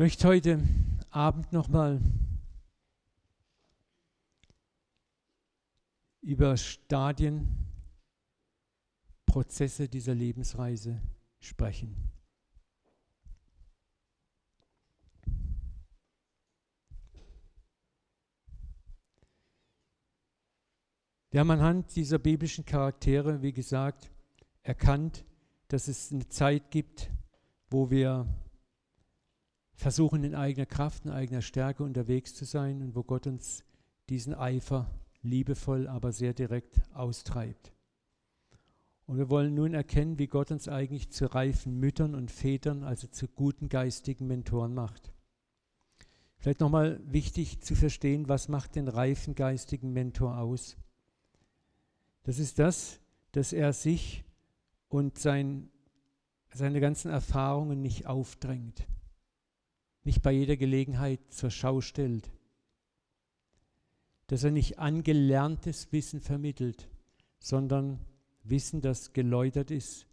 Möchte heute Abend nochmal über Stadien, Prozesse dieser Lebensreise sprechen. Wir haben anhand dieser biblischen Charaktere, wie gesagt, erkannt, dass es eine Zeit gibt, wo wir versuchen, in eigener Kraft, in eigener Stärke unterwegs zu sein und wo Gott uns diesen Eifer liebevoll, aber sehr direkt austreibt. Und wir wollen nun erkennen, wie Gott uns eigentlich zu reifen Müttern und Vätern, also zu guten geistigen Mentoren macht. Vielleicht nochmal wichtig zu verstehen, was macht den reifen geistigen Mentor aus? Das ist das, dass er sich und sein, seine ganzen Erfahrungen nicht aufdrängt, nicht bei jeder Gelegenheit zur Schau stellt, dass er nicht angelerntes Wissen vermittelt, sondern Wissen, das geläutert ist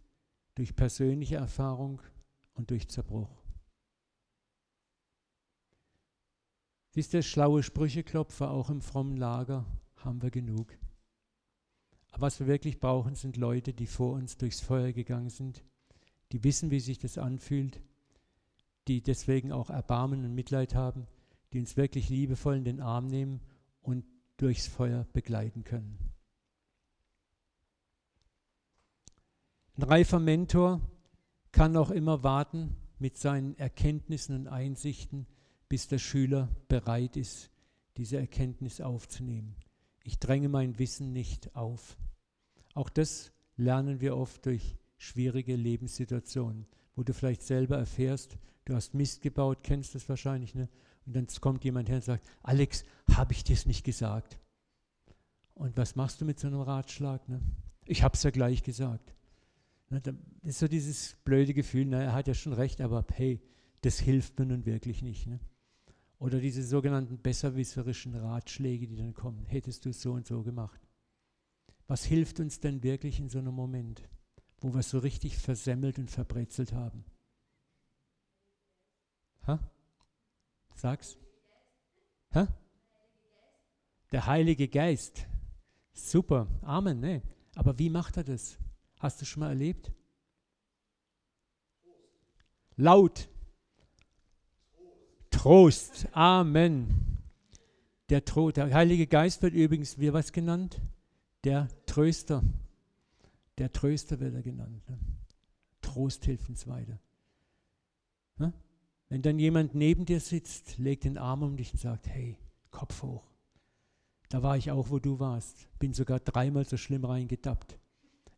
durch persönliche Erfahrung und durch Zerbruch. Siehst du, schlaue Sprücheklopfer auch im frommen Lager haben wir genug. Aber was wir wirklich brauchen, sind Leute, die vor uns durchs Feuer gegangen sind, die wissen, wie sich das anfühlt, die deswegen auch Erbarmen und Mitleid haben, die uns wirklich liebevoll in den Arm nehmen und durchs Feuer begleiten können. Ein reifer Mentor kann auch immer warten mit seinen Erkenntnissen und Einsichten, bis der Schüler bereit ist, diese Erkenntnis aufzunehmen. Ich dränge mein Wissen nicht auf. Auch das lernen wir oft durch schwierige Lebenssituationen, wo du vielleicht selber erfährst, du hast Mist gebaut, kennst das wahrscheinlich, ne? Und dann kommt jemand her und sagt, Alex, habe ich dir es nicht gesagt? Und was machst du mit so einem Ratschlag? Ne? Ich habe es ja gleich gesagt. Ne, das ist so dieses blöde Gefühl, na, er hat ja schon recht, aber hey, das hilft mir nun wirklich nicht. Ne? Oder diese sogenannten besserwisserischen Ratschläge, die dann kommen. Hättest du so und so gemacht. Was hilft uns denn wirklich in so einem Moment, wo wir es so richtig versemmelt und verbrezelt haben? Ha? Sag's. Ha? Der Heilige Geist. Super. Amen. Ne? Aber wie macht er das? Hast du schon mal erlebt? Laut. Trost. Amen. Der, Tro der Heilige Geist wird übrigens wie was genannt? Der Tröster. Der Tröster wird er genannt. Ne? Trost hilft uns weiter. Wenn dann jemand neben dir sitzt, legt den Arm um dich und sagt, hey, Kopf hoch. Da war ich auch, wo du warst. Bin sogar dreimal so schlimm reingedappt.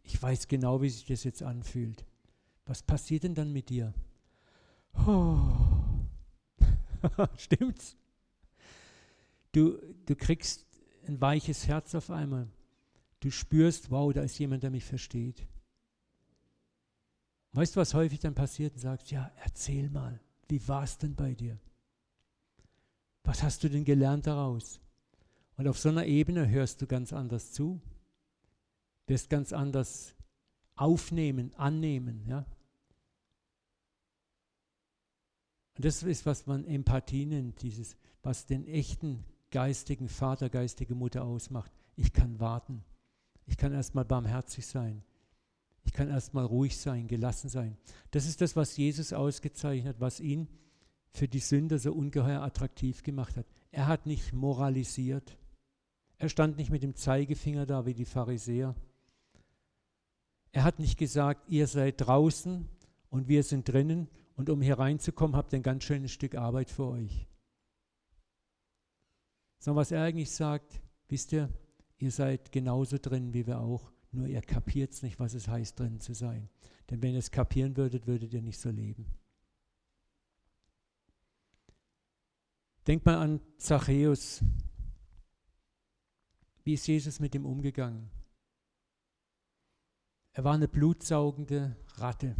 Ich weiß genau, wie sich das jetzt anfühlt. Was passiert denn dann mit dir? Oh. Stimmt's? Du, du kriegst ein weiches Herz auf einmal. Du spürst, wow, da ist jemand, der mich versteht. Weißt du, was häufig dann passiert? Und sagst, ja, erzähl mal, wie war es denn bei dir? Was hast du denn gelernt daraus? Und auf so einer Ebene hörst du ganz anders zu, wirst ganz anders aufnehmen, annehmen, ja. Und das ist, was man Empathie nennt, dieses, was den echten geistigen Vater, geistige Mutter ausmacht. Ich kann warten. Ich kann erstmal barmherzig sein. Ich kann erstmal ruhig sein, gelassen sein. Das ist das, was Jesus ausgezeichnet, was ihn für die Sünder so ungeheuer attraktiv gemacht hat. Er hat nicht moralisiert. Er stand nicht mit dem Zeigefinger da wie die Pharisäer. Er hat nicht gesagt, ihr seid draußen und wir sind drinnen und um hier reinzukommen, habt ihr ein ganz schönes Stück Arbeit für euch. Sondern was er eigentlich sagt, wisst ihr, ihr seid genauso drin wie wir auch, nur ihr kapiert es nicht, was es heißt, drin zu sein. Denn wenn ihr es kapieren würdet, würdet ihr nicht so leben. Denkt mal an Zachäus. Wie ist Jesus mit ihm umgegangen? Er war eine blutsaugende Ratte,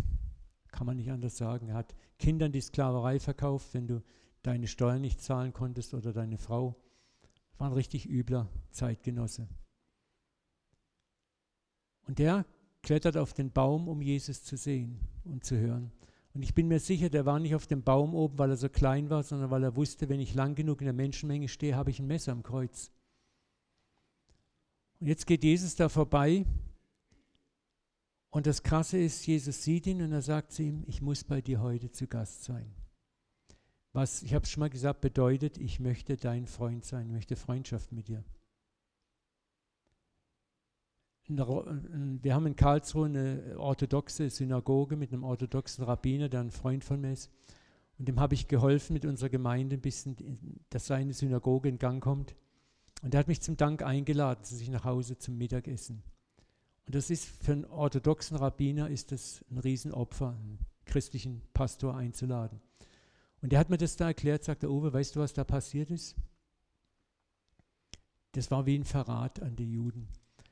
kann man nicht anders sagen. Er hat Kindern die Sklaverei verkauft, wenn du deine Steuern nicht zahlen konntest oder deine Frau war ein richtig übler Zeitgenosse. Und der klettert auf den Baum, um Jesus zu sehen und zu hören. Und ich bin mir sicher, der war nicht auf dem Baum oben, weil er so klein war, sondern weil er wusste, wenn ich lang genug in der Menschenmenge stehe, habe ich ein Messer am Kreuz. Und jetzt geht Jesus da vorbei. Und das Krasse ist, Jesus sieht ihn und er sagt zu ihm, ich muss bei dir heute zu Gast sein. Was, ich habe es schon mal gesagt, bedeutet, ich möchte dein Freund sein, ich möchte Freundschaft mit dir. Wir haben in Karlsruhe eine orthodoxe Synagoge mit einem orthodoxen Rabbiner, der ein Freund von mir ist. Und dem habe ich geholfen mit unserer Gemeinde ein bisschen, dass seine Synagoge in Gang kommt. Und er hat mich zum Dank eingeladen zu sich nach Hause zum Mittagessen. Und das ist für einen orthodoxen Rabbiner ist das ein Riesenopfer, einen christlichen Pastor einzuladen. Und er hat mir das da erklärt, sagt der Uwe, weißt du, was da passiert ist? Das war wie ein Verrat an die Juden.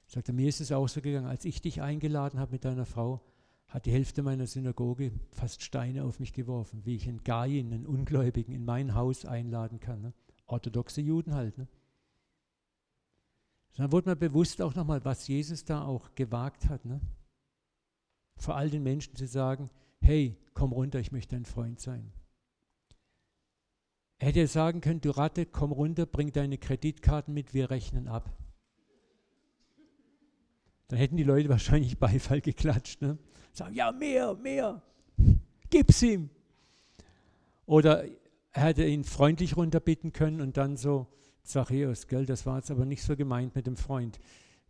Sagt er, mir ist es auch so gegangen, als ich dich eingeladen habe mit deiner Frau, hat die Hälfte meiner Synagoge fast Steine auf mich geworfen, wie ich einen Gaien, einen Ungläubigen, in mein Haus einladen kann. Ne? Orthodoxe Juden halt. Ne? Dann wurde mir bewusst auch nochmal, was Jesus da auch gewagt hat. Ne? Vor all den Menschen zu sagen, hey, komm runter, ich möchte dein Freund sein. Er hätte sagen können, du Ratte, komm runter, bring deine Kreditkarten mit, wir rechnen ab. Dann hätten die Leute wahrscheinlich Beifall geklatscht. Ne? Sagen, ja, mehr, mehr, gib's ihm. Oder er hätte ihn freundlich runterbitten können und dann so, Zachäus, gell, das war jetzt aber nicht so gemeint mit dem Freund.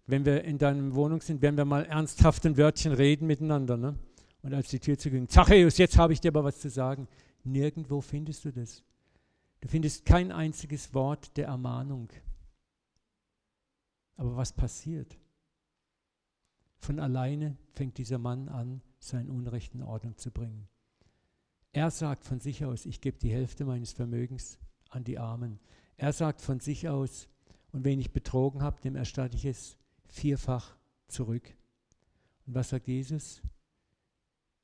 Wenn wir in deiner Wohnung sind, werden wir mal ernsthaft ein Wörtchen reden miteinander. Ne? Und als die Tür zuging, Zachäus, jetzt habe ich dir aber was zu sagen. Nirgendwo findest du das. Du findest kein einziges Wort der Ermahnung. Aber was passiert? Von alleine fängt dieser Mann an, sein Unrecht in Ordnung zu bringen. Er sagt von sich aus, ich gebe die Hälfte meines Vermögens an die Armen. Er sagt von sich aus, und wen ich betrogen habe, dem erstatte ich es vierfach zurück. Und was sagt Jesus?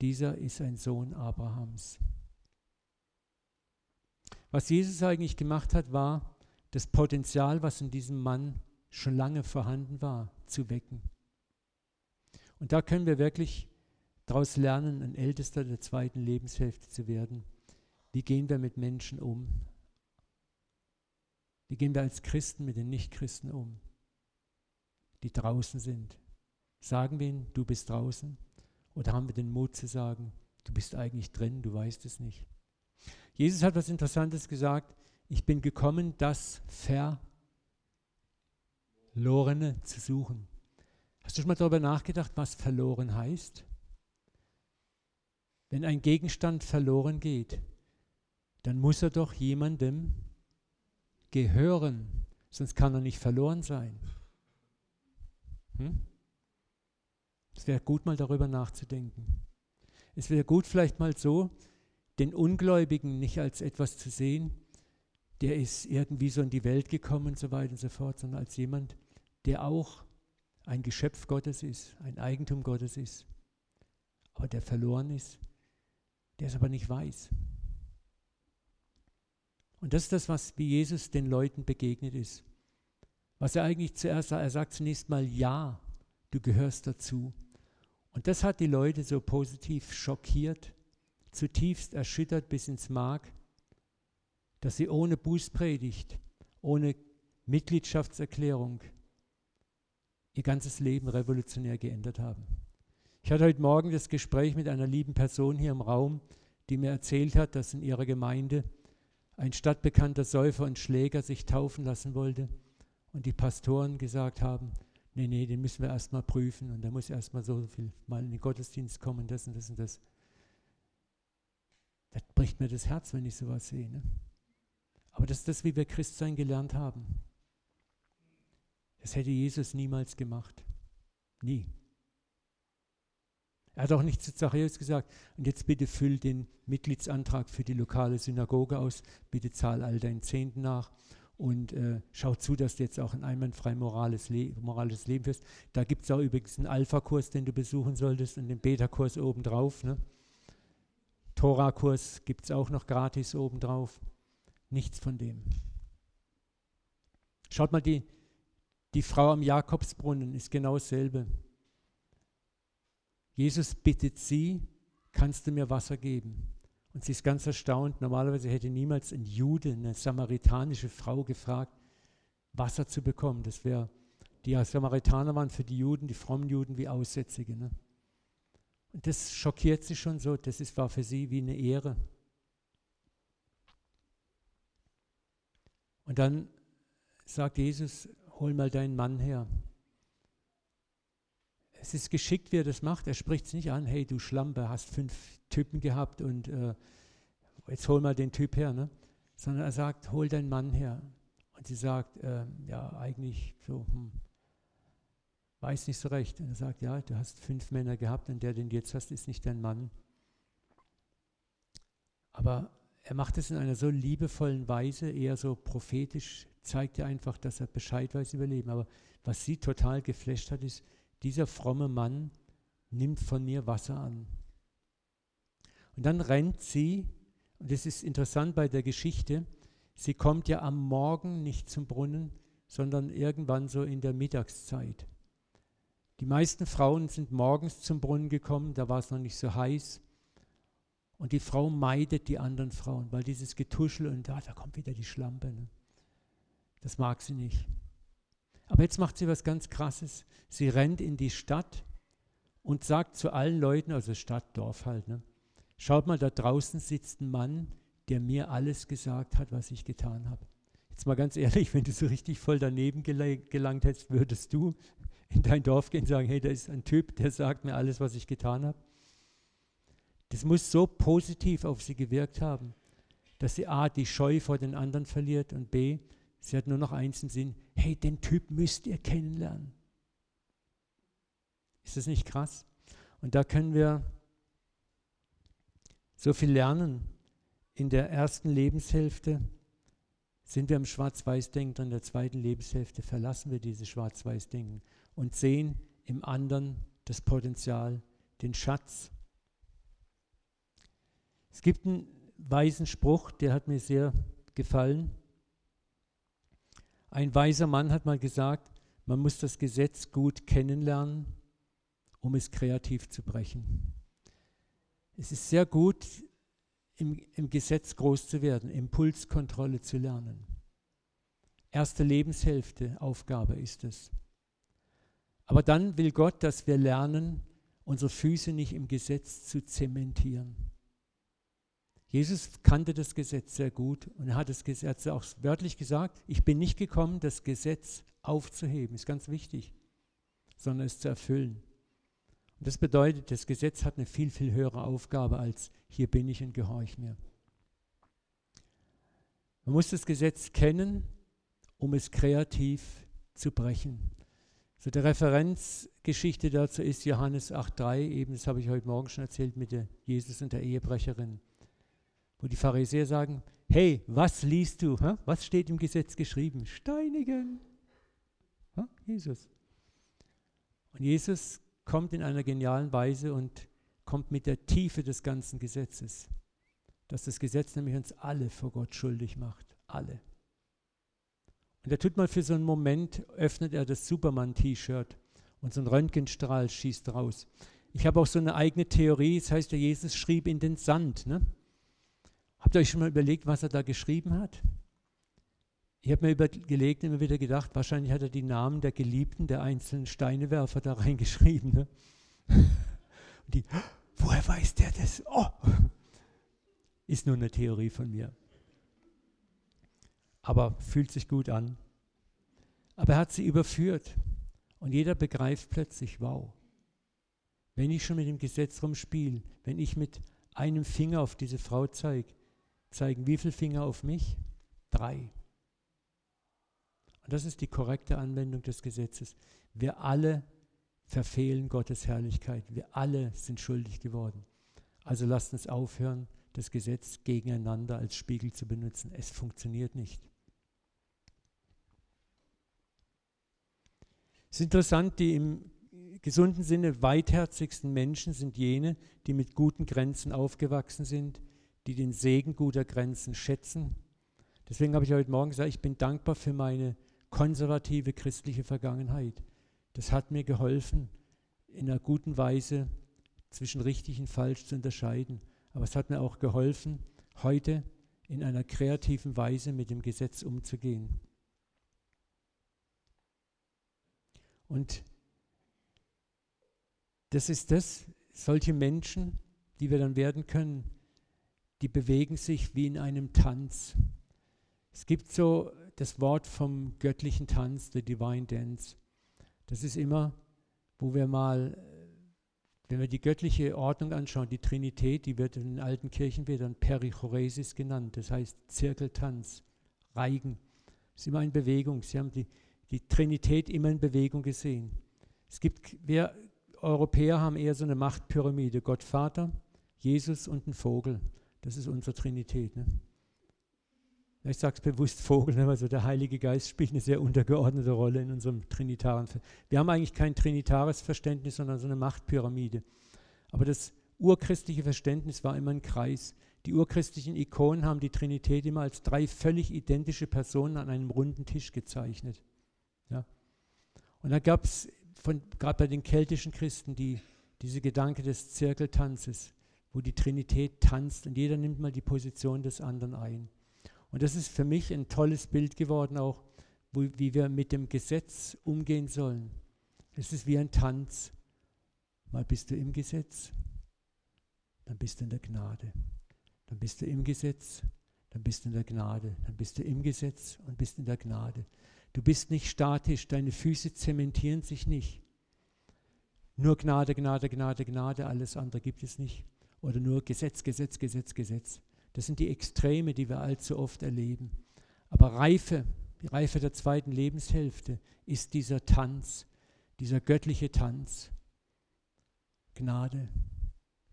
Dieser ist ein Sohn Abrahams. Was Jesus eigentlich gemacht hat, war, das Potenzial, was in diesem Mann schon lange vorhanden war, zu wecken. Und da können wir wirklich daraus lernen, ein Ältester der zweiten Lebenshälfte zu werden. Wie gehen wir mit Menschen um? Wie gehen wir als Christen mit den Nichtchristen um, die draußen sind? Sagen wir ihnen, du bist draußen? Oder haben wir den Mut zu sagen, du bist eigentlich drin, du weißt es nicht? Jesus hat was Interessantes gesagt. Ich bin gekommen, das Verlorene zu suchen. Hast du schon mal darüber nachgedacht, was verloren heißt? Wenn ein Gegenstand verloren geht, dann muss er doch jemandem gehören, sonst kann er nicht verloren sein. Hm? Es wäre gut, mal darüber nachzudenken. Es wäre gut, vielleicht mal so, den Ungläubigen nicht als etwas zu sehen, der ist irgendwie so in die Welt gekommen und so weiter und so fort, sondern als jemand, der auch ein Geschöpf Gottes ist, ein Eigentum Gottes ist, aber der verloren ist, der es aber nicht weiß. Und das ist das, was wie Jesus den Leuten begegnet ist. Was er eigentlich zuerst sagt, er sagt zunächst mal, ja, du gehörst dazu. Und das hat die Leute so positiv schockiert, zutiefst erschüttert bis ins Mark, dass sie ohne Bußpredigt, ohne Mitgliedschaftserklärung ihr ganzes Leben revolutionär geändert haben. Ich hatte heute Morgen das Gespräch mit einer lieben Person hier im Raum, die mir erzählt hat, dass in ihrer Gemeinde ein stadtbekannter Säufer und Schläger sich taufen lassen wollte und die Pastoren gesagt haben, nee, nee, den müssen wir erstmal prüfen und der muss erstmal so viel mal in den Gottesdienst kommen, das und das und das. Das bricht mir das Herz, wenn ich sowas sehe. Ne? Aber das ist das, wie wir Christsein gelernt haben. Das hätte Jesus niemals gemacht. Nie. Er hat auch nicht zu Zachäus gesagt, und jetzt bitte füll den Mitgliedsantrag für die lokale Synagoge aus, bitte zahl all deinen Zehnten nach und äh, schau zu, dass du jetzt auch ein einwandfrei morales, Le morales Leben führst. Da gibt es auch übrigens einen Alpha-Kurs, den du besuchen solltest und den Beta-Kurs obendrauf. Ne? Tora-Kurs gibt es auch noch gratis obendrauf. Nichts von dem. Schaut mal, die, die Frau am Jakobsbrunnen ist genau dasselbe. Jesus bittet sie, kannst du mir Wasser geben? Und sie ist ganz erstaunt. Normalerweise hätte niemals ein Jude, eine samaritanische Frau gefragt, Wasser zu bekommen. Das wäre, die Samaritaner waren für die Juden, die frommen Juden, wie Aussätzige. Ne? Und das schockiert sie schon so. Das ist, war für sie wie eine Ehre. Und dann sagt Jesus, hol mal deinen Mann her. Es ist geschickt, wie er das macht. Er spricht es nicht an, hey du Schlampe, hast fünf Typen gehabt und äh, jetzt hol mal den Typ her. Ne? Sondern er sagt, hol deinen Mann her. Und sie sagt, äh, ja eigentlich so, hm, weiß nicht so recht. Und er sagt, ja, du hast fünf Männer gehabt und der, den du jetzt hast, ist nicht dein Mann. Aber er macht es in einer so liebevollen Weise, eher so prophetisch, zeigt er einfach, dass er Bescheid weiß über Leben. Aber was sie total geflasht hat, ist, dieser fromme Mann nimmt von mir Wasser an. Und dann rennt sie, und das ist interessant bei der Geschichte, sie kommt ja am Morgen nicht zum Brunnen, sondern irgendwann so in der Mittagszeit. Die meisten Frauen sind morgens zum Brunnen gekommen, da war es noch nicht so heiß. Und die Frau meidet die anderen Frauen, weil dieses Getuschel und da, da kommt wieder die Schlampe. Ne? Das mag sie nicht. Aber jetzt macht sie was ganz Krasses. Sie rennt in die Stadt und sagt zu allen Leuten, also Stadt, Dorf halt, ne? schaut mal, da draußen sitzt ein Mann, der mir alles gesagt hat, was ich getan habe. Jetzt mal ganz ehrlich, wenn du so richtig voll daneben gelangt hättest, würdest du in dein Dorf gehen und sagen, hey, da ist ein Typ, der sagt mir alles, was ich getan habe. Das muss so positiv auf sie gewirkt haben, dass sie A, die Scheu vor den anderen verliert und B, sie hat nur noch eins im Sinn, hey, den Typ müsst ihr kennenlernen. Ist das nicht krass? Und da können wir so viel lernen. In der ersten Lebenshälfte sind wir im Schwarz-Weiß-Denken, in der zweiten Lebenshälfte verlassen wir dieses Schwarz-Weiß-Denken und sehen im anderen das Potenzial, den Schatz, es gibt einen weisen Spruch, der hat mir sehr gefallen. Ein weiser Mann hat mal gesagt, man muss das Gesetz gut kennenlernen, um es kreativ zu brechen. Es ist sehr gut, im, im Gesetz groß zu werden, Impulskontrolle zu lernen. Erste Lebenshälfte Aufgabe ist es. Aber dann will Gott, dass wir lernen, unsere Füße nicht im Gesetz zu zementieren. Jesus kannte das Gesetz sehr gut und er hat das Gesetz auch wörtlich gesagt, ich bin nicht gekommen, das Gesetz aufzuheben, ist ganz wichtig, sondern es zu erfüllen. Und das bedeutet, das Gesetz hat eine viel, viel höhere Aufgabe als hier bin ich und gehorch mir. Man muss das Gesetz kennen, um es kreativ zu brechen. So der Referenzgeschichte dazu ist Johannes 8,3, eben das habe ich heute Morgen schon erzählt mit der Jesus und der Ehebrecherin wo die Pharisäer sagen, hey, was liest du? Hä? Was steht im Gesetz geschrieben? Steinigen. Hä? Jesus. Und Jesus kommt in einer genialen Weise und kommt mit der Tiefe des ganzen Gesetzes. Dass das Gesetz nämlich uns alle vor Gott schuldig macht. Alle. Und er tut mal für so einen Moment, öffnet er das Superman-T-Shirt und so ein Röntgenstrahl schießt raus. Ich habe auch so eine eigene Theorie, das heißt, der Jesus schrieb in den Sand. Ne? Habt ihr euch schon mal überlegt, was er da geschrieben hat? Ich habe mir überlegt, immer wieder gedacht, wahrscheinlich hat er die Namen der Geliebten der einzelnen Steinewerfer da reingeschrieben. Ne? Die, woher weiß der das? Oh! Ist nur eine Theorie von mir. Aber fühlt sich gut an. Aber er hat sie überführt. Und jeder begreift plötzlich, wow, wenn ich schon mit dem Gesetz rumspiele, wenn ich mit einem Finger auf diese Frau zeige, zeigen wie viele Finger auf mich? Drei. Und das ist die korrekte Anwendung des Gesetzes. Wir alle verfehlen Gottes Herrlichkeit. Wir alle sind schuldig geworden. Also lasst uns aufhören, das Gesetz gegeneinander als Spiegel zu benutzen. Es funktioniert nicht. Es ist interessant, die im gesunden Sinne weitherzigsten Menschen sind jene, die mit guten Grenzen aufgewachsen sind, die den Segen guter Grenzen schätzen. Deswegen habe ich heute Morgen gesagt, ich bin dankbar für meine konservative christliche Vergangenheit. Das hat mir geholfen, in einer guten Weise zwischen richtig und falsch zu unterscheiden. Aber es hat mir auch geholfen, heute in einer kreativen Weise mit dem Gesetz umzugehen. Und das ist das, solche Menschen, die wir dann werden können, die bewegen sich wie in einem Tanz. Es gibt so das Wort vom göttlichen Tanz, the Divine Dance. Das ist immer, wo wir mal, wenn wir die göttliche Ordnung anschauen, die Trinität, die wird in den alten Kirchen wieder Perichoresis genannt, das heißt Zirkeltanz, Reigen. Das ist immer in Bewegung. Sie haben die, die Trinität immer in Bewegung gesehen. Es gibt, wir Europäer haben eher so eine Machtpyramide, Gott Vater, Jesus und ein Vogel. Das ist unsere Trinität. Ne? Ich sage es bewusst Vogel, ne? also der Heilige Geist spielt eine sehr untergeordnete Rolle in unserem trinitaren. Wir haben eigentlich kein trinitares Verständnis, sondern so eine Machtpyramide. Aber das urchristliche Verständnis war immer ein Kreis. Die urchristlichen Ikonen haben die Trinität immer als drei völlig identische Personen an einem runden Tisch gezeichnet. Ja? Und da gab es gerade bei den keltischen Christen die, diese Gedanke des Zirkeltanzes, wo die Trinität tanzt und jeder nimmt mal die Position des anderen ein. Und das ist für mich ein tolles Bild geworden, auch wo, wie wir mit dem Gesetz umgehen sollen. Es ist wie ein Tanz. Mal bist du im Gesetz, dann bist du in der Gnade. Dann bist du im Gesetz, dann bist du in der Gnade. Dann bist du im Gesetz und bist in der Gnade. Du bist nicht statisch, deine Füße zementieren sich nicht. Nur Gnade, Gnade, Gnade, Gnade, alles andere gibt es nicht. Oder nur Gesetz, Gesetz, Gesetz, Gesetz. Das sind die Extreme, die wir allzu oft erleben. Aber Reife, die Reife der zweiten Lebenshälfte ist dieser Tanz, dieser göttliche Tanz. Gnade,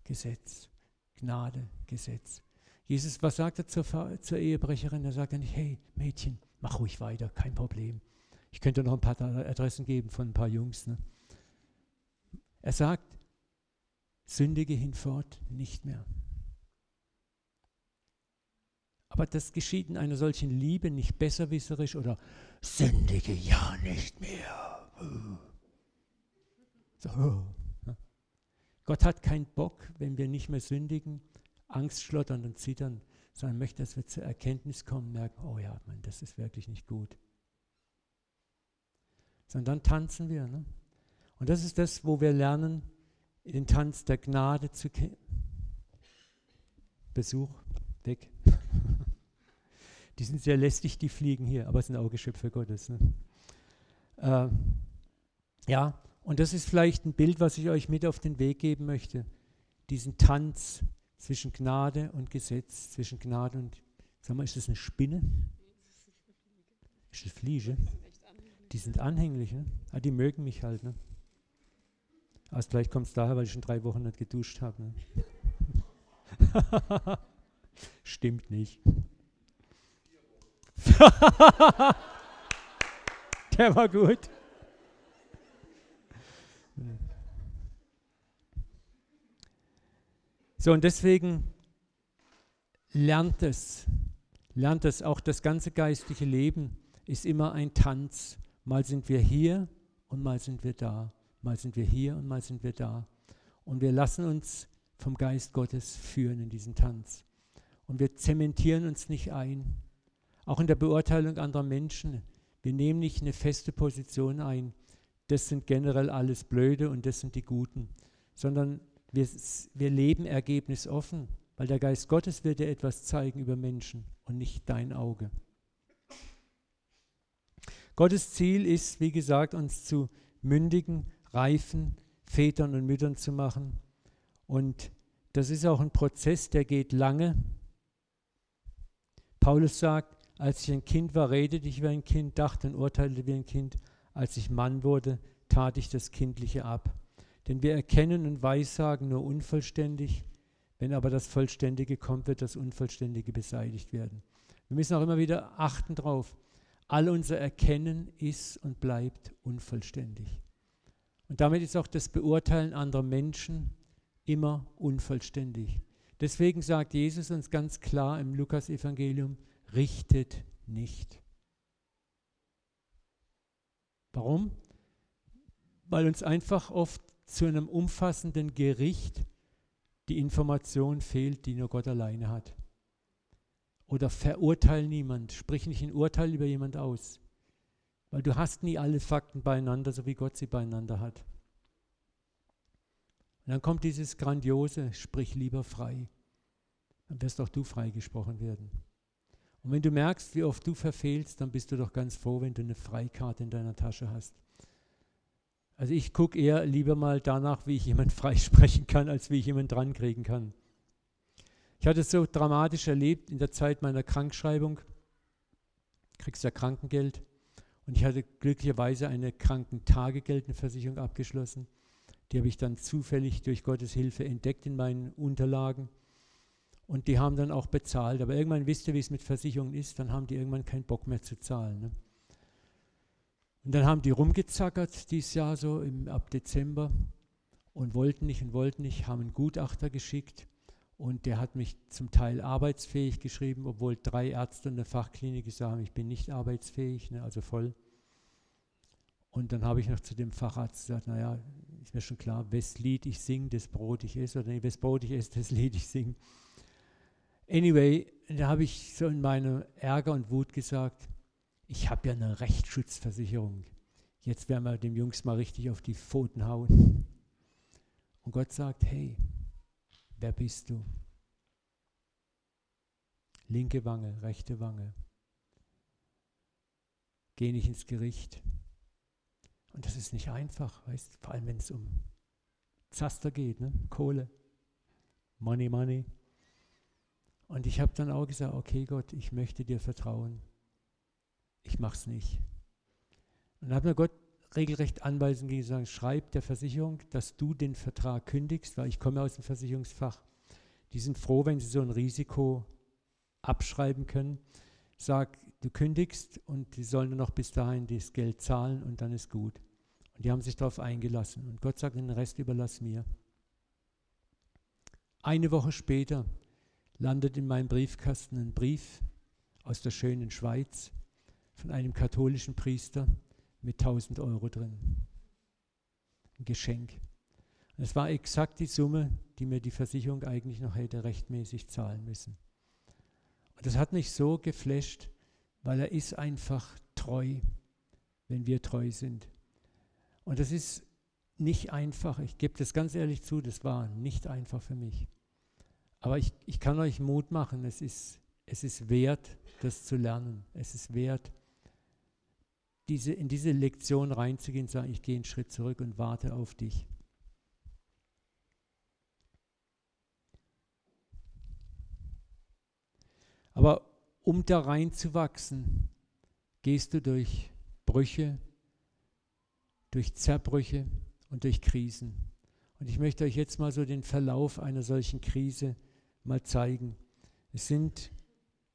Gesetz, Gnade, Gesetz. Jesus, was sagt er zur, zur Ehebrecherin? Er sagt ja nicht, hey Mädchen, mach ruhig weiter, kein Problem. Ich könnte noch ein paar Adressen geben von ein paar Jungs. Ne? Er sagt, sündige hinfort nicht mehr. Aber das geschieht in einer solchen Liebe nicht besserwisserisch oder sündige ja nicht mehr. So. Gott hat keinen Bock, wenn wir nicht mehr sündigen, Angst schlottern und zittern, sondern möchte, dass wir zur Erkenntnis kommen, merken, oh ja, Mann, das ist wirklich nicht gut. Sondern dann tanzen wir. Ne? Und das ist das, wo wir lernen, den Tanz der Gnade zu kennen. Besuch, weg. die sind sehr lästig, die fliegen hier, aber es sind auch Geschöpfe Gottes. Ne? Äh, ja, und das ist vielleicht ein Bild, was ich euch mit auf den Weg geben möchte. Diesen Tanz zwischen Gnade und Gesetz, zwischen Gnade und, sag mal, ist das eine Spinne? Ist das Fliege? Die sind anhänglich, ne? Ah, die mögen mich halt, ne? Also vielleicht kommt es daher, weil ich schon drei Wochen nicht geduscht habe. Ne? Stimmt nicht. Der war gut. So, und deswegen lernt es, lernt es, auch das ganze geistliche Leben ist immer ein Tanz. Mal sind wir hier und mal sind wir da. Mal sind wir hier und mal sind wir da. Und wir lassen uns vom Geist Gottes führen in diesen Tanz. Und wir zementieren uns nicht ein. Auch in der Beurteilung anderer Menschen. Wir nehmen nicht eine feste Position ein. Das sind generell alles Blöde und das sind die Guten. Sondern wir, wir leben ergebnisoffen, weil der Geist Gottes wird dir etwas zeigen über Menschen und nicht dein Auge. Gottes Ziel ist, wie gesagt, uns zu mündigen, reifen Vätern und Müttern zu machen. Und das ist auch ein Prozess, der geht lange. Paulus sagt, als ich ein Kind war, redete ich wie ein Kind, dachte und urteilte wie ein Kind. Als ich Mann wurde, tat ich das Kindliche ab. Denn wir erkennen und weissagen nur unvollständig. Wenn aber das Vollständige kommt, wird das Unvollständige beseitigt werden. Wir müssen auch immer wieder achten drauf. All unser Erkennen ist und bleibt unvollständig. Und damit ist auch das Beurteilen anderer Menschen immer unvollständig. Deswegen sagt Jesus uns ganz klar im Lukas-Evangelium: richtet nicht. Warum? Weil uns einfach oft zu einem umfassenden Gericht die Information fehlt, die nur Gott alleine hat. Oder verurteil niemand, sprich nicht ein Urteil über jemand aus, weil du hast nie alle Fakten beieinander, so wie Gott sie beieinander hat. Und dann kommt dieses grandiose, sprich lieber frei. Dann wirst auch du freigesprochen werden. Und wenn du merkst, wie oft du verfehlst, dann bist du doch ganz froh, wenn du eine Freikarte in deiner Tasche hast. Also ich gucke eher lieber mal danach, wie ich jemanden freisprechen kann, als wie ich jemanden drankriegen kann. Ich hatte es so dramatisch erlebt in der Zeit meiner Krankschreibung. Kriegst ja Krankengeld. Und ich hatte glücklicherweise eine Krankentagegeldenversicherung abgeschlossen. Die habe ich dann zufällig durch Gottes Hilfe entdeckt in meinen Unterlagen. Und die haben dann auch bezahlt. Aber irgendwann wisst ihr, wie es mit Versicherungen ist, dann haben die irgendwann keinen Bock mehr zu zahlen. Ne? Und dann haben die rumgezackert dieses Jahr so im, ab Dezember und wollten nicht und wollten nicht, haben einen Gutachter geschickt und der hat mich zum Teil arbeitsfähig geschrieben, obwohl drei Ärzte in der Fachklinik gesagt haben, ich bin nicht arbeitsfähig, ne, also voll. Und dann habe ich noch zu dem Facharzt gesagt, naja, ist mir schon klar, wes Lied ich singe, das Brot ich esse, oder nee, wes Brot ich esse, das Lied ich singe. Anyway, da habe ich so in meinem Ärger und Wut gesagt, ich habe ja eine Rechtsschutzversicherung. Jetzt werden wir dem Jungs mal richtig auf die Pfoten hauen. Und Gott sagt, hey, wer bist du? Linke Wange, rechte Wange. Geh nicht ins Gericht. Und das ist nicht einfach, weißt, vor allem wenn es um Zaster geht, ne? Kohle, Money, Money. Und ich habe dann auch gesagt, okay Gott, ich möchte dir vertrauen. Ich mache es nicht. Und dann hat mir Gott regelrecht Anweisungen gegeben, schreib der Versicherung, dass du den Vertrag kündigst, weil ich komme aus dem Versicherungsfach. Die sind froh, wenn sie so ein Risiko abschreiben können. Sag, du kündigst und die sollen nur noch bis dahin das Geld zahlen und dann ist gut. Und die haben sich darauf eingelassen. Und Gott sagt, den Rest überlass mir. Eine Woche später landet in meinem Briefkasten ein Brief aus der schönen Schweiz von einem katholischen Priester mit 1000 Euro drin. Ein Geschenk. Es war exakt die Summe, die mir die Versicherung eigentlich noch hätte rechtmäßig zahlen müssen. Und das hat mich so geflasht, weil er ist einfach treu, wenn wir treu sind. Und das ist nicht einfach. Ich gebe das ganz ehrlich zu, das war nicht einfach für mich. Aber ich, ich kann euch Mut machen, es ist, es ist wert, das zu lernen. Es ist wert, diese, in diese Lektion reinzugehen und sagen, ich gehe einen Schritt zurück und warte auf dich. Aber um da reinzuwachsen, gehst du durch Brüche, durch Zerbrüche und durch Krisen. Und ich möchte euch jetzt mal so den Verlauf einer solchen Krise mal zeigen. Es sind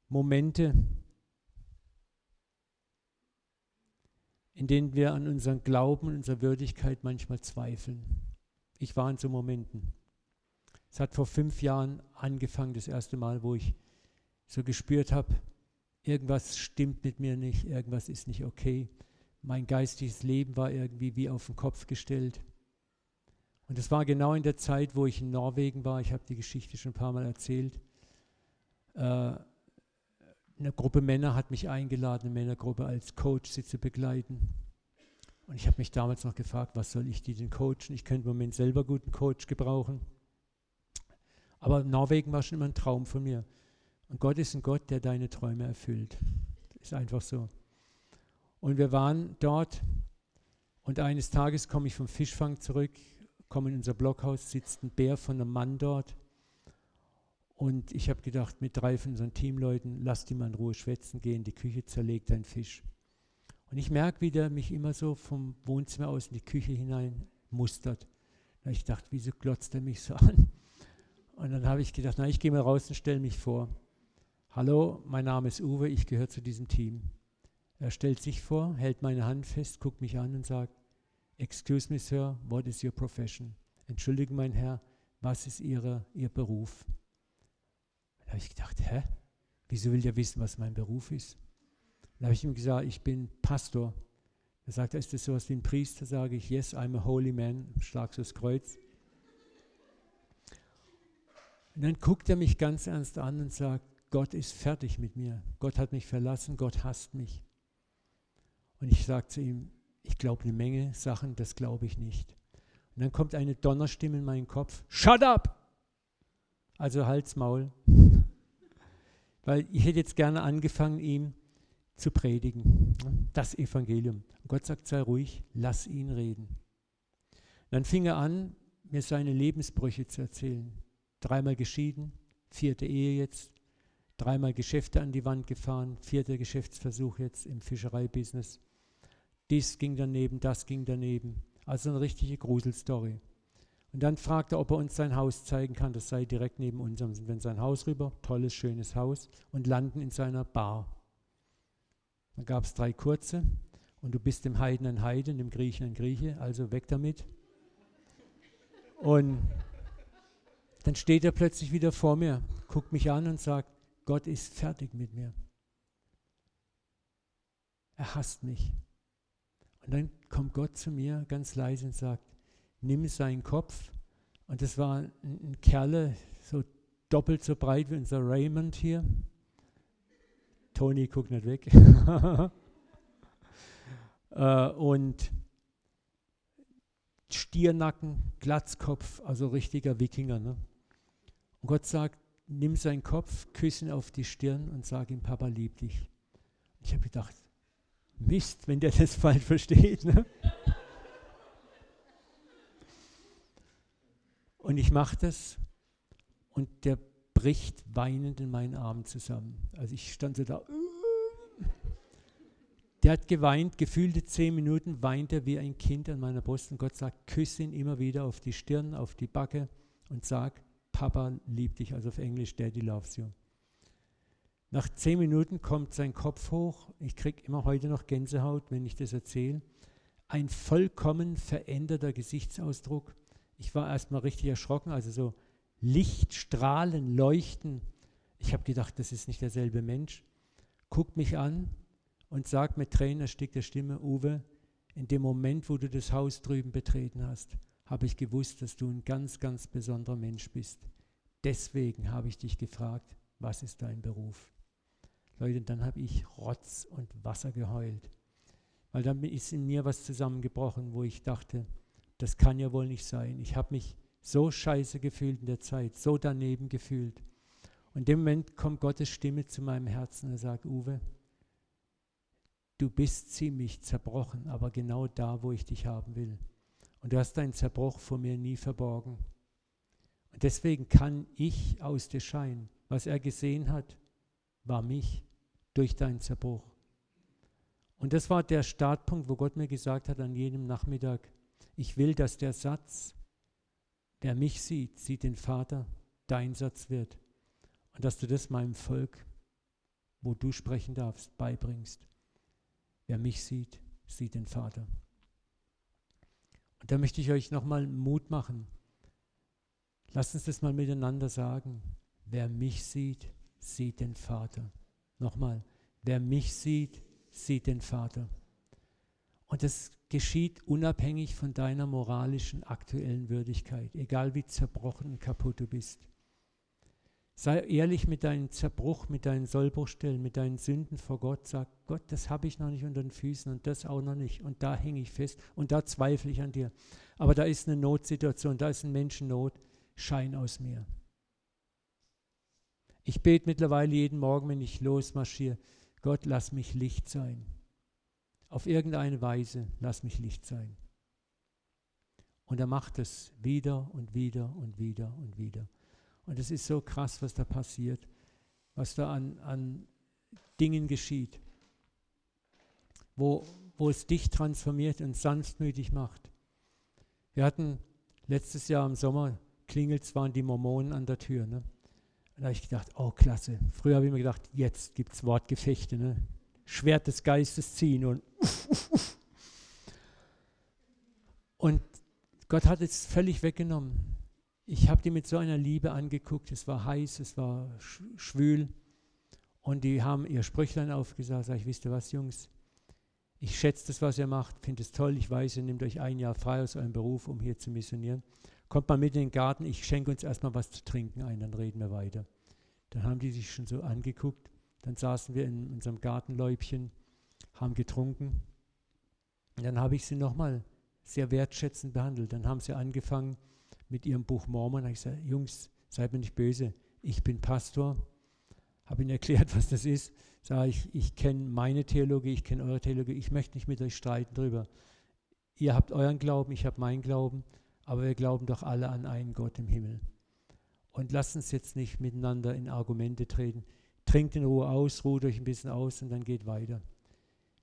Momente, in denen wir an unseren Glauben unserer Würdigkeit manchmal zweifeln. Ich war in so Momenten. Es hat vor fünf Jahren angefangen, das erste Mal, wo ich so gespürt habe, irgendwas stimmt mit mir nicht, irgendwas ist nicht okay. Mein geistiges Leben war irgendwie wie auf den Kopf gestellt. Und es war genau in der Zeit, wo ich in Norwegen war. Ich habe die Geschichte schon ein paar Mal erzählt. Äh, eine Gruppe Männer hat mich eingeladen, eine Männergruppe als Coach sie zu begleiten. Und ich habe mich damals noch gefragt, was soll ich die denn coachen? Ich könnte im Moment selber guten Coach gebrauchen. Aber Norwegen war schon immer ein Traum von mir. Und Gott ist ein Gott, der deine Träume erfüllt. Ist einfach so. Und wir waren dort und eines Tages komme ich vom Fischfang zurück komme in unser Blockhaus, sitzt ein Bär von einem Mann dort. Und ich habe gedacht, mit drei von unseren Teamleuten, lass die mal in Ruhe schwätzen gehen, die Küche zerlegt ein Fisch. Und ich merke, wie der mich immer so vom Wohnzimmer aus in die Küche hinein mustert. Habe ich gedacht, wieso glotzt er mich so an? Und dann habe ich gedacht, na, ich gehe mal raus und stelle mich vor. Hallo, mein Name ist Uwe, ich gehöre zu diesem Team. Er stellt sich vor, hält meine Hand fest, guckt mich an und sagt, Excuse me, Sir, what is your profession? Entschuldigen, mein Herr, was ist Ihre, Ihr Beruf? Da habe ich gedacht, hä? Wieso will der wissen, was mein Beruf ist? Dann habe ich ihm gesagt, ich bin Pastor. Er sagt, ist das sowas wie ein Priester? Sage ich, yes, I'm a holy man. Schlag so das Kreuz. Und dann guckt er mich ganz ernst an und sagt, Gott ist fertig mit mir. Gott hat mich verlassen, Gott hasst mich. Und ich sage zu ihm, ich glaube eine Menge Sachen, das glaube ich nicht. Und dann kommt eine Donnerstimme in meinen Kopf, shut up! Also Hals, Maul. Weil ich hätte jetzt gerne angefangen, ihm zu predigen, das Evangelium. Und Gott sagt, sei ruhig, lass ihn reden. Dann fing er an, mir seine Lebensbrüche zu erzählen. Dreimal geschieden, vierte Ehe jetzt, dreimal Geschäfte an die Wand gefahren, vierter Geschäftsversuch jetzt im Fischereibusiness. Dies ging daneben, das ging daneben. Also eine richtige Gruselstory. Und dann fragt er, ob er uns sein Haus zeigen kann. Das sei direkt neben unserem. Sind wir in sein Haus rüber, tolles, schönes Haus und landen in seiner Bar. Dann gab es drei kurze und du bist dem Heiden ein Heiden, dem Griechen ein Grieche, also weg damit. Und dann steht er plötzlich wieder vor mir, guckt mich an und sagt, Gott ist fertig mit mir. Er hasst mich. Und dann kommt Gott zu mir ganz leise und sagt, nimm seinen Kopf. Und das war ein, Kerle, so doppelt so breit wie unser Raymond hier. Tony guckt nicht weg. äh, und Stiernacken, Glatzkopf, also richtiger Wikinger. Ne? Und Gott sagt, nimm seinen Kopf, küsse ihn auf die Stirn und sag ihm, Papa liebt dich. Ich habe gedacht, Mist, wenn der das falsch versteht. Ne? Und ich mache das und der bricht weinend in meinen Armen zusammen. Also ich stand so da. Der hat geweint, gefühlte zehn Minuten weint er wie ein Kind an meiner Brust und Gott sagt, küsse ihn immer wieder auf die Stirn, auf die Backe und sag, Papa liebt dich, also auf Englisch, Daddy loves you. Nach zehn Minuten kommt sein Kopf hoch. Ich kriege immer heute noch Gänsehaut, wenn ich das erzähle. Ein vollkommen veränderter Gesichtsausdruck. Ich war erstmal richtig erschrocken, also so Lichtstrahlen, Leuchten. Ich habe gedacht, das ist nicht derselbe Mensch. Guckt mich an und sagt mit Tränen erstickter Stimme, Uwe, in dem Moment, wo du das Haus drüben betreten hast, habe ich gewusst, dass du ein ganz, ganz besonderer Mensch bist. Deswegen habe ich dich gefragt, was ist dein Beruf? Leute, dann habe ich Rotz und Wasser geheult. Weil dann ist in mir was zusammengebrochen, wo ich dachte, das kann ja wohl nicht sein. Ich habe mich so scheiße gefühlt in der Zeit, so daneben gefühlt. Und in dem Moment kommt Gottes Stimme zu meinem Herzen und sagt, Uwe, du bist ziemlich zerbrochen, aber genau da, wo ich dich haben will. Und du hast deinen Zerbruch vor mir nie verborgen. Und deswegen kann ich aus dir scheinen. Was er gesehen hat, war mich durch deinen Zerbruch. Und das war der Startpunkt, wo Gott mir gesagt hat an jedem Nachmittag, ich will, dass der Satz, wer mich sieht, sieht den Vater, dein Satz wird. Und dass du das meinem Volk, wo du sprechen darfst, beibringst. Wer mich sieht, sieht den Vater. Und da möchte ich euch nochmal Mut machen. Lasst uns das mal miteinander sagen. Wer mich sieht, sieht den Vater. Nochmal, wer mich sieht, sieht den Vater. Und das geschieht unabhängig von deiner moralischen aktuellen Würdigkeit, egal wie zerbrochen und kaputt du bist. Sei ehrlich mit deinem Zerbruch, mit deinen Sollbruchstellen, mit deinen Sünden vor Gott. Sag, Gott, das habe ich noch nicht unter den Füßen und das auch noch nicht. Und da hänge ich fest und da zweifle ich an dir. Aber da ist eine Notsituation, da ist ein Menschennot. Schein aus mir. Ich bete mittlerweile jeden Morgen, wenn ich losmarschiere, Gott, lass mich Licht sein. Auf irgendeine Weise, lass mich Licht sein. Und er macht es wieder und wieder und wieder und wieder. Und es ist so krass, was da passiert, was da an, an Dingen geschieht, wo, wo es dich transformiert und sanftmütig macht. Wir hatten letztes Jahr im Sommer, klingelt waren die Mormonen an der Tür. Ne? Und da habe ich gedacht, oh klasse. Früher habe ich mir gedacht, jetzt gibt es Wortgefechte. Ne? Schwert des Geistes ziehen und Und Gott hat es völlig weggenommen. Ich habe die mit so einer Liebe angeguckt. Es war heiß, es war schwül. Und die haben ihr Sprüchlein aufgesagt. Sag ich, wisst ihr was, Jungs? Ich schätze das, was ihr macht, finde es toll. Ich weiß, ihr nehmt euch ein Jahr frei aus eurem Beruf, um hier zu missionieren. Kommt mal mit in den Garten, ich schenke uns erstmal was zu trinken ein, dann reden wir weiter. Dann haben die sich schon so angeguckt. Dann saßen wir in unserem Gartenläubchen, haben getrunken. Und dann habe ich sie nochmal sehr wertschätzend behandelt. Dann haben sie angefangen mit ihrem Buch Mormon. Da habe ich gesagt, Jungs, seid mir nicht böse. Ich bin Pastor. Habe ihnen erklärt, was das ist. Sage ich, ich kenne meine Theologie, ich kenne eure Theologie. Ich möchte nicht mit euch streiten drüber. Ihr habt euren Glauben, ich habe meinen Glauben. Aber wir glauben doch alle an einen Gott im Himmel. Und lasst uns jetzt nicht miteinander in Argumente treten. Trinkt in Ruhe aus, ruht euch ein bisschen aus und dann geht weiter.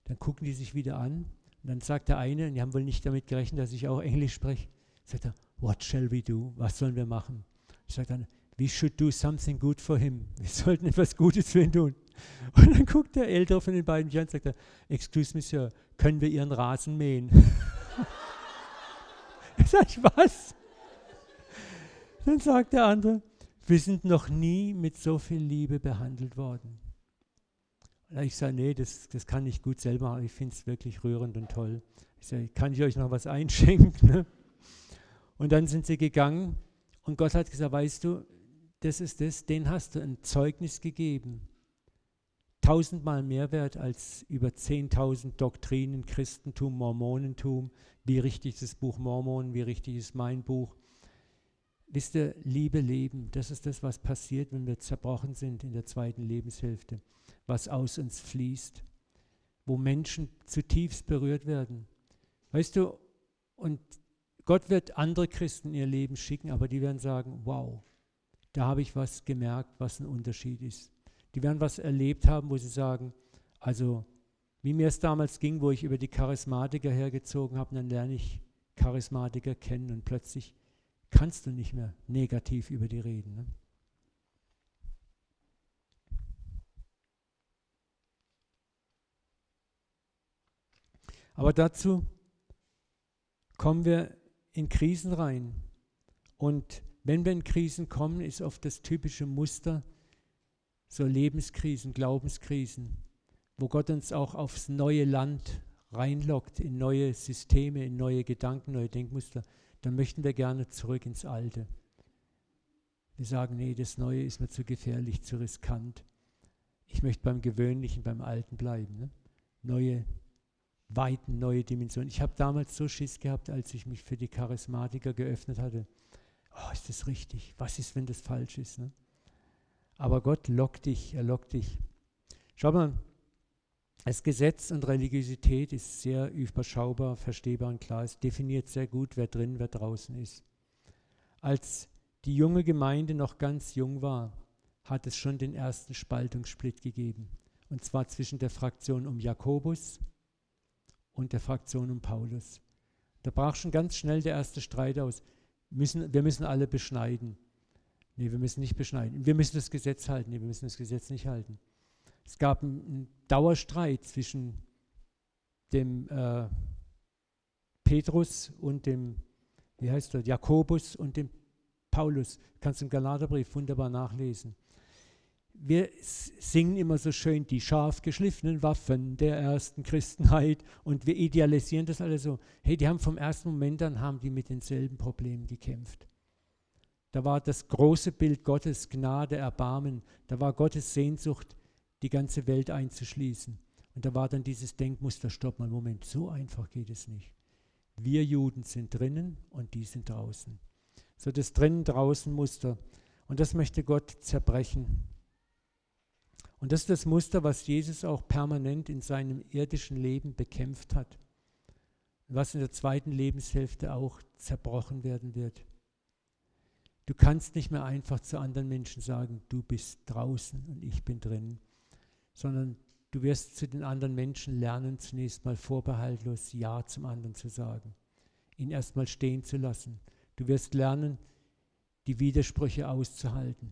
Dann gucken die sich wieder an und dann sagt der eine, und die haben wohl nicht damit gerechnet, dass ich auch Englisch spreche, sagt er, what shall we do? Was sollen wir machen? Ich sage dann, we should do something good for him. Wir sollten etwas Gutes für ihn tun. Und dann guckt der Ältere von den beiden mich an und sagt, er, excuse me, Sir, können wir Ihren Rasen mähen? ich sage, was? Dann sagt der andere, wir sind noch nie mit so viel Liebe behandelt worden. Und ich sage, nee, das, das kann ich gut selber machen. Ich finde es wirklich rührend und toll. Ich sage, kann ich euch noch was einschenken? Ne? Und dann sind sie gegangen und Gott hat gesagt, weißt du, das ist das, den hast du ein Zeugnis gegeben. Tausendmal mehr wert als über 10.000 Doktrinen, Christentum, Mormonentum. Wie richtig ist das Buch Mormon, wie richtig ist mein Buch. Wisst ihr, Liebe leben, das ist das, was passiert, wenn wir zerbrochen sind in der zweiten Lebenshälfte, was aus uns fließt, wo Menschen zutiefst berührt werden. Weißt du, und Gott wird andere Christen in ihr Leben schicken, aber die werden sagen, wow, da habe ich was gemerkt, was ein Unterschied ist. Die werden was erlebt haben, wo sie sagen, also wie mir es damals ging, wo ich über die Charismatiker hergezogen habe, dann lerne ich Charismatiker kennen und plötzlich kannst du nicht mehr negativ über die reden. Ne? Aber dazu kommen wir in Krisen rein. Und wenn wir in Krisen kommen, ist oft das typische Muster so Lebenskrisen, Glaubenskrisen, wo Gott uns auch aufs neue Land reinlockt, in neue Systeme, in neue Gedanken, neue Denkmuster dann möchten wir gerne zurück ins Alte. Wir sagen, nee, das Neue ist mir zu gefährlich, zu riskant. Ich möchte beim Gewöhnlichen, beim Alten bleiben. Ne? Neue Weiten, neue Dimensionen. Ich habe damals so Schiss gehabt, als ich mich für die Charismatiker geöffnet hatte. Oh, ist das richtig? Was ist, wenn das falsch ist? Ne? Aber Gott lockt dich, er lockt dich. Schau mal, das Gesetz und Religiosität ist sehr überschaubar, verstehbar und klar. Es definiert sehr gut, wer drin, wer draußen ist. Als die junge Gemeinde noch ganz jung war, hat es schon den ersten Spaltungssplit gegeben. Und zwar zwischen der Fraktion um Jakobus und der Fraktion um Paulus. Da brach schon ganz schnell der erste Streit aus. Müssen, wir müssen alle beschneiden. Nee, wir müssen nicht beschneiden. Wir müssen das Gesetz halten. Nee, wir müssen das Gesetz nicht halten. Es gab einen Dauerstreit zwischen dem äh, Petrus und dem, wie heißt der, Jakobus und dem Paulus. Kannst du im Galaterbrief wunderbar nachlesen. Wir singen immer so schön die scharf geschliffenen Waffen der ersten Christenheit und wir idealisieren das alles so. Hey, die haben vom ersten Moment an haben die mit denselben Problemen gekämpft. Da war das große Bild Gottes, Gnade, Erbarmen. Da war Gottes Sehnsucht, die ganze Welt einzuschließen. Und da war dann dieses Denkmuster, stopp mal, Moment, so einfach geht es nicht. Wir Juden sind drinnen und die sind draußen. So das drinnen-draußen-Muster. Und das möchte Gott zerbrechen. Und das ist das Muster, was Jesus auch permanent in seinem irdischen Leben bekämpft hat. Was in der zweiten Lebenshälfte auch zerbrochen werden wird. Du kannst nicht mehr einfach zu anderen Menschen sagen, du bist draußen und ich bin drin sondern du wirst zu den anderen Menschen lernen, zunächst mal vorbehaltlos Ja zum anderen zu sagen, ihn erstmal stehen zu lassen. Du wirst lernen, die Widersprüche auszuhalten.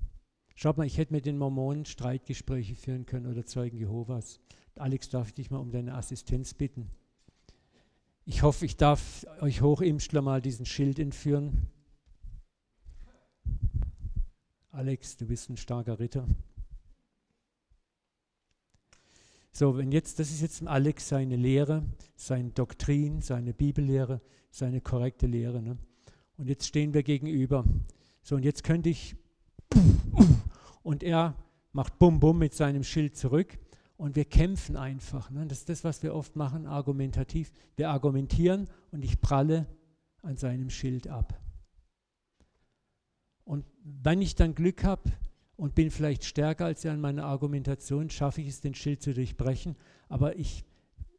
Schaut mal, ich hätte mit den Mormonen Streitgespräche führen können oder Zeugen Jehovas. Alex, darf ich dich mal um deine Assistenz bitten? Ich hoffe, ich darf euch Hochimstler mal diesen Schild entführen. Alex, du bist ein starker Ritter. So, wenn jetzt, das ist jetzt Alex seine Lehre, seine Doktrin, seine Bibellehre, seine korrekte Lehre. Ne? Und jetzt stehen wir gegenüber. So, und jetzt könnte ich, und er macht Bum Bum mit seinem Schild zurück und wir kämpfen einfach. Ne? Das ist das, was wir oft machen, argumentativ. Wir argumentieren und ich pralle an seinem Schild ab. Und wenn ich dann Glück habe und bin vielleicht stärker als er in meiner Argumentation, schaffe ich es, den Schild zu durchbrechen, aber ich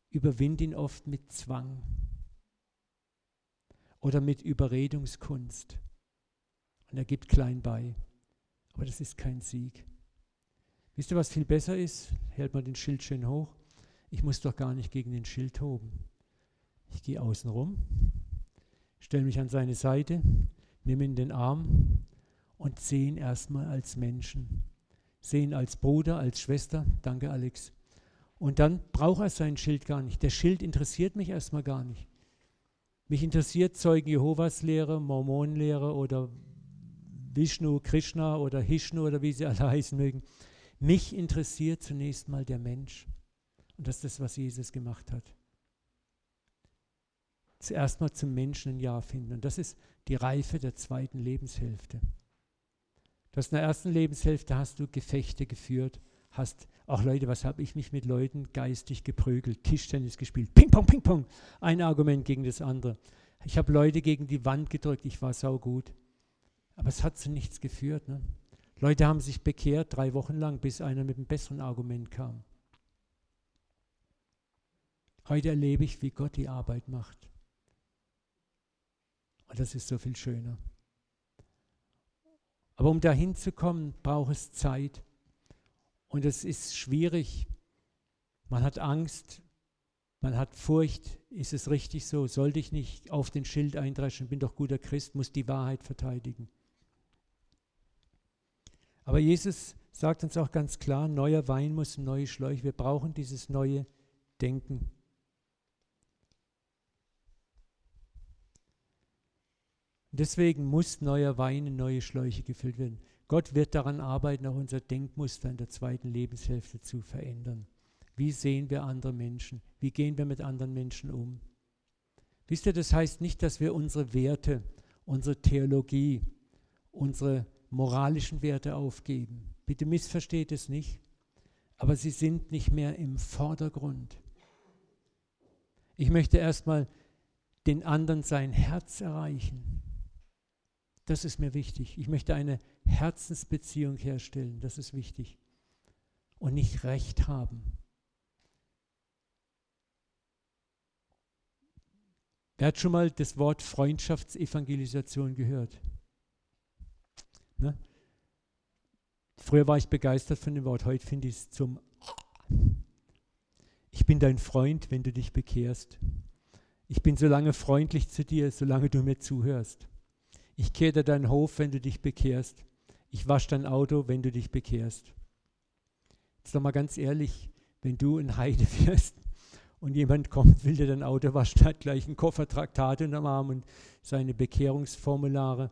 überwinde ihn oft mit Zwang oder mit Überredungskunst. Und er gibt klein bei. Aber das ist kein Sieg. Wisst ihr, was viel besser ist? Hält man den Schild schön hoch. Ich muss doch gar nicht gegen den Schild toben. Ich gehe außen rum, stelle mich an seine Seite, nehme ihn in den Arm und sehe ihn erstmal als Menschen. Sehe ihn als Bruder, als Schwester. Danke, Alex. Und dann braucht er sein Schild gar nicht. Der Schild interessiert mich erstmal gar nicht. Mich interessiert Zeugen Jehovas Lehre, Mormonenlehre oder Vishnu, Krishna oder Hishnu oder wie sie alle heißen mögen. Mich interessiert zunächst mal der Mensch. Und das ist das, was Jesus gemacht hat. Zuerst mal zum Menschen ein Ja finden. Und das ist die Reife der zweiten Lebenshälfte. Du hast in der ersten Lebenshälfte hast du Gefechte geführt, hast auch Leute, was habe ich mich mit Leuten geistig geprügelt, Tischtennis gespielt, Ping Pong, Ping Pong, ein Argument gegen das andere. Ich habe Leute gegen die Wand gedrückt, ich war saugut. Aber es hat zu nichts geführt. Ne? Leute haben sich bekehrt drei Wochen lang, bis einer mit einem besseren Argument kam. Heute erlebe ich, wie Gott die Arbeit macht. Und das ist so viel schöner. Aber um dahin zu kommen, braucht es Zeit. Und es ist schwierig. Man hat Angst, man hat Furcht. Ist es richtig so? Sollte ich nicht auf den Schild eindreschen? Bin doch guter Christ, muss die Wahrheit verteidigen. Aber Jesus sagt uns auch ganz klar, neuer Wein muss in neue Schläuche. Wir brauchen dieses neue Denken. Deswegen muss neuer Wein in neue Schläuche gefüllt werden. Gott wird daran arbeiten, auch unser Denkmuster in der zweiten Lebenshälfte zu verändern. Wie sehen wir andere Menschen? Wie gehen wir mit anderen Menschen um? Wisst ihr, das heißt nicht, dass wir unsere Werte, unsere Theologie, unsere moralischen Werte aufgeben. Bitte missversteht es nicht, aber sie sind nicht mehr im Vordergrund. Ich möchte erstmal den anderen sein Herz erreichen. Das ist mir wichtig. Ich möchte eine Herzensbeziehung herstellen. Das ist wichtig. Und nicht Recht haben. Wer hat schon mal das Wort Freundschaftsevangelisation gehört? Ne? Früher war ich begeistert von dem Wort, heute finde ich es zum Ich bin dein Freund, wenn du dich bekehrst. Ich bin so lange freundlich zu dir, solange du mir zuhörst. Ich kehre deinen Hof, wenn du dich bekehrst. Ich wasche dein Auto, wenn du dich bekehrst. Jetzt doch mal ganz ehrlich, wenn du ein Heide wirst und jemand kommt, will dir dein Auto waschen, hat gleich einen Koffer Traktate in Arm und seine Bekehrungsformulare,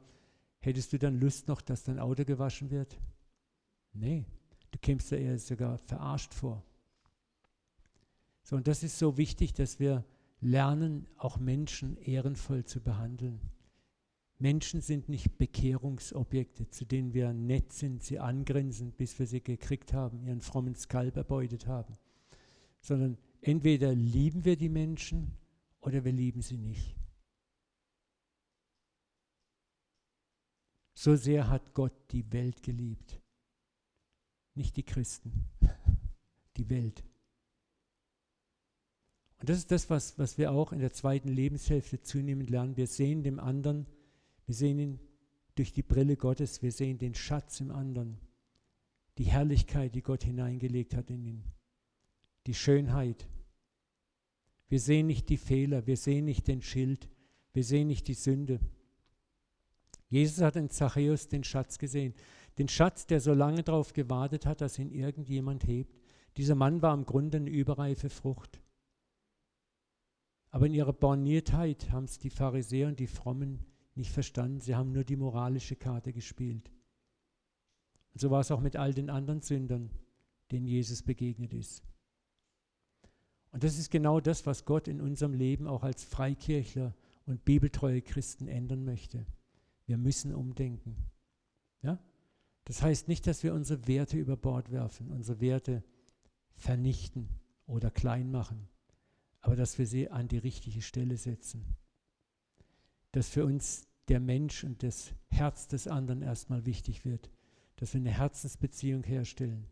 Hättest du dann Lust noch, dass dein Auto gewaschen wird? Nee, du kämst da eher sogar verarscht vor. So, und das ist so wichtig, dass wir lernen, auch Menschen ehrenvoll zu behandeln. Menschen sind nicht Bekehrungsobjekte, zu denen wir nett sind, sie angrinsen, bis wir sie gekriegt haben, ihren frommen Skalp erbeutet haben, sondern entweder lieben wir die Menschen oder wir lieben sie nicht. So sehr hat Gott die Welt geliebt. Nicht die Christen, die Welt. Und das ist das, was, was wir auch in der zweiten Lebenshälfte zunehmend lernen. Wir sehen dem anderen, wir sehen ihn durch die Brille Gottes, wir sehen den Schatz im anderen, die Herrlichkeit, die Gott hineingelegt hat in ihn, die Schönheit. Wir sehen nicht die Fehler, wir sehen nicht den Schild, wir sehen nicht die Sünde. Jesus hat in Zachäus den Schatz gesehen. Den Schatz, der so lange darauf gewartet hat, dass ihn irgendjemand hebt. Dieser Mann war im Grunde eine überreife Frucht. Aber in ihrer Borniertheit haben es die Pharisäer und die Frommen nicht verstanden. Sie haben nur die moralische Karte gespielt. Und so war es auch mit all den anderen Sündern, denen Jesus begegnet ist. Und das ist genau das, was Gott in unserem Leben auch als Freikirchler und bibeltreue Christen ändern möchte. Wir müssen umdenken. Ja? Das heißt nicht, dass wir unsere Werte über Bord werfen, unsere Werte vernichten oder klein machen, aber dass wir sie an die richtige Stelle setzen. Dass für uns der Mensch und das Herz des anderen erstmal wichtig wird, dass wir eine Herzensbeziehung herstellen.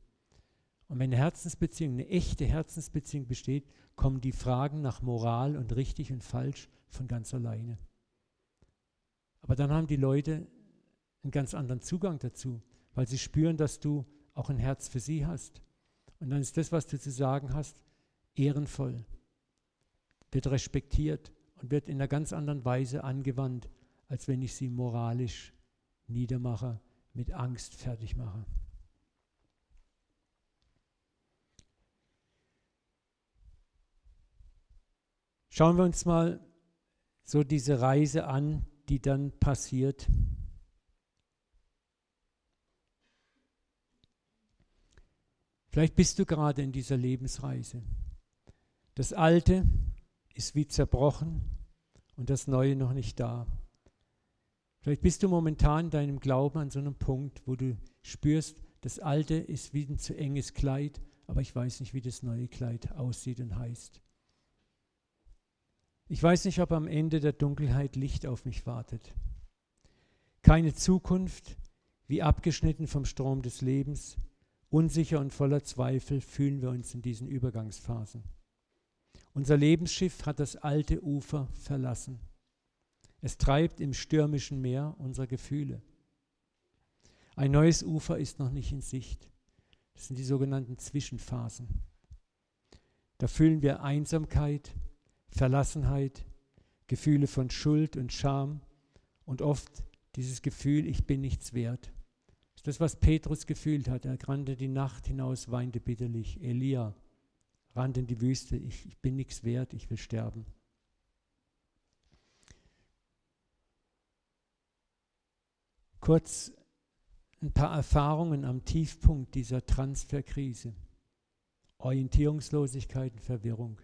Und wenn eine Herzensbeziehung, eine echte Herzensbeziehung besteht, kommen die Fragen nach Moral und richtig und falsch von ganz alleine. Aber dann haben die Leute einen ganz anderen Zugang dazu, weil sie spüren, dass du auch ein Herz für sie hast. Und dann ist das, was du zu sagen hast, ehrenvoll, wird respektiert und wird in einer ganz anderen Weise angewandt, als wenn ich sie moralisch niedermache, mit Angst fertig mache. Schauen wir uns mal so diese Reise an, die dann passiert. Vielleicht bist du gerade in dieser Lebensreise. Das Alte ist wie zerbrochen und das Neue noch nicht da. Vielleicht bist du momentan in deinem Glauben an so einem Punkt, wo du spürst, das Alte ist wie ein zu enges Kleid, aber ich weiß nicht, wie das neue Kleid aussieht und heißt. Ich weiß nicht, ob am Ende der Dunkelheit Licht auf mich wartet. Keine Zukunft, wie abgeschnitten vom Strom des Lebens, unsicher und voller Zweifel fühlen wir uns in diesen Übergangsphasen. Unser Lebensschiff hat das alte Ufer verlassen. Es treibt im stürmischen Meer unserer Gefühle. Ein neues Ufer ist noch nicht in Sicht. Das sind die sogenannten Zwischenphasen. Da fühlen wir Einsamkeit, Verlassenheit, Gefühle von Schuld und Scham und oft dieses Gefühl, ich bin nichts wert. Das ist das, was Petrus gefühlt hat. Er rannte die Nacht hinaus, weinte bitterlich. Elia rannte in die Wüste, ich, ich bin nichts wert, ich will sterben. Kurz ein paar Erfahrungen am Tiefpunkt dieser Transferkrise. Orientierungslosigkeit und Verwirrung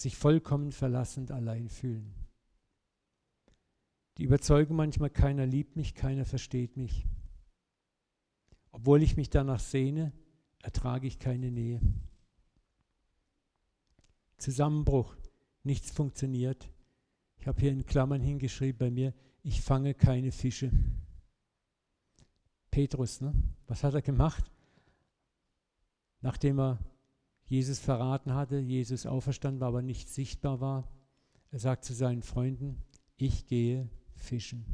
sich vollkommen verlassend allein fühlen. Die Überzeugung manchmal, keiner liebt mich, keiner versteht mich. Obwohl ich mich danach sehne, ertrage ich keine Nähe. Zusammenbruch, nichts funktioniert. Ich habe hier in Klammern hingeschrieben bei mir, ich fange keine Fische. Petrus, ne? was hat er gemacht? Nachdem er Jesus verraten hatte, Jesus auferstanden war, aber nicht sichtbar war. Er sagt zu seinen Freunden, ich gehe fischen.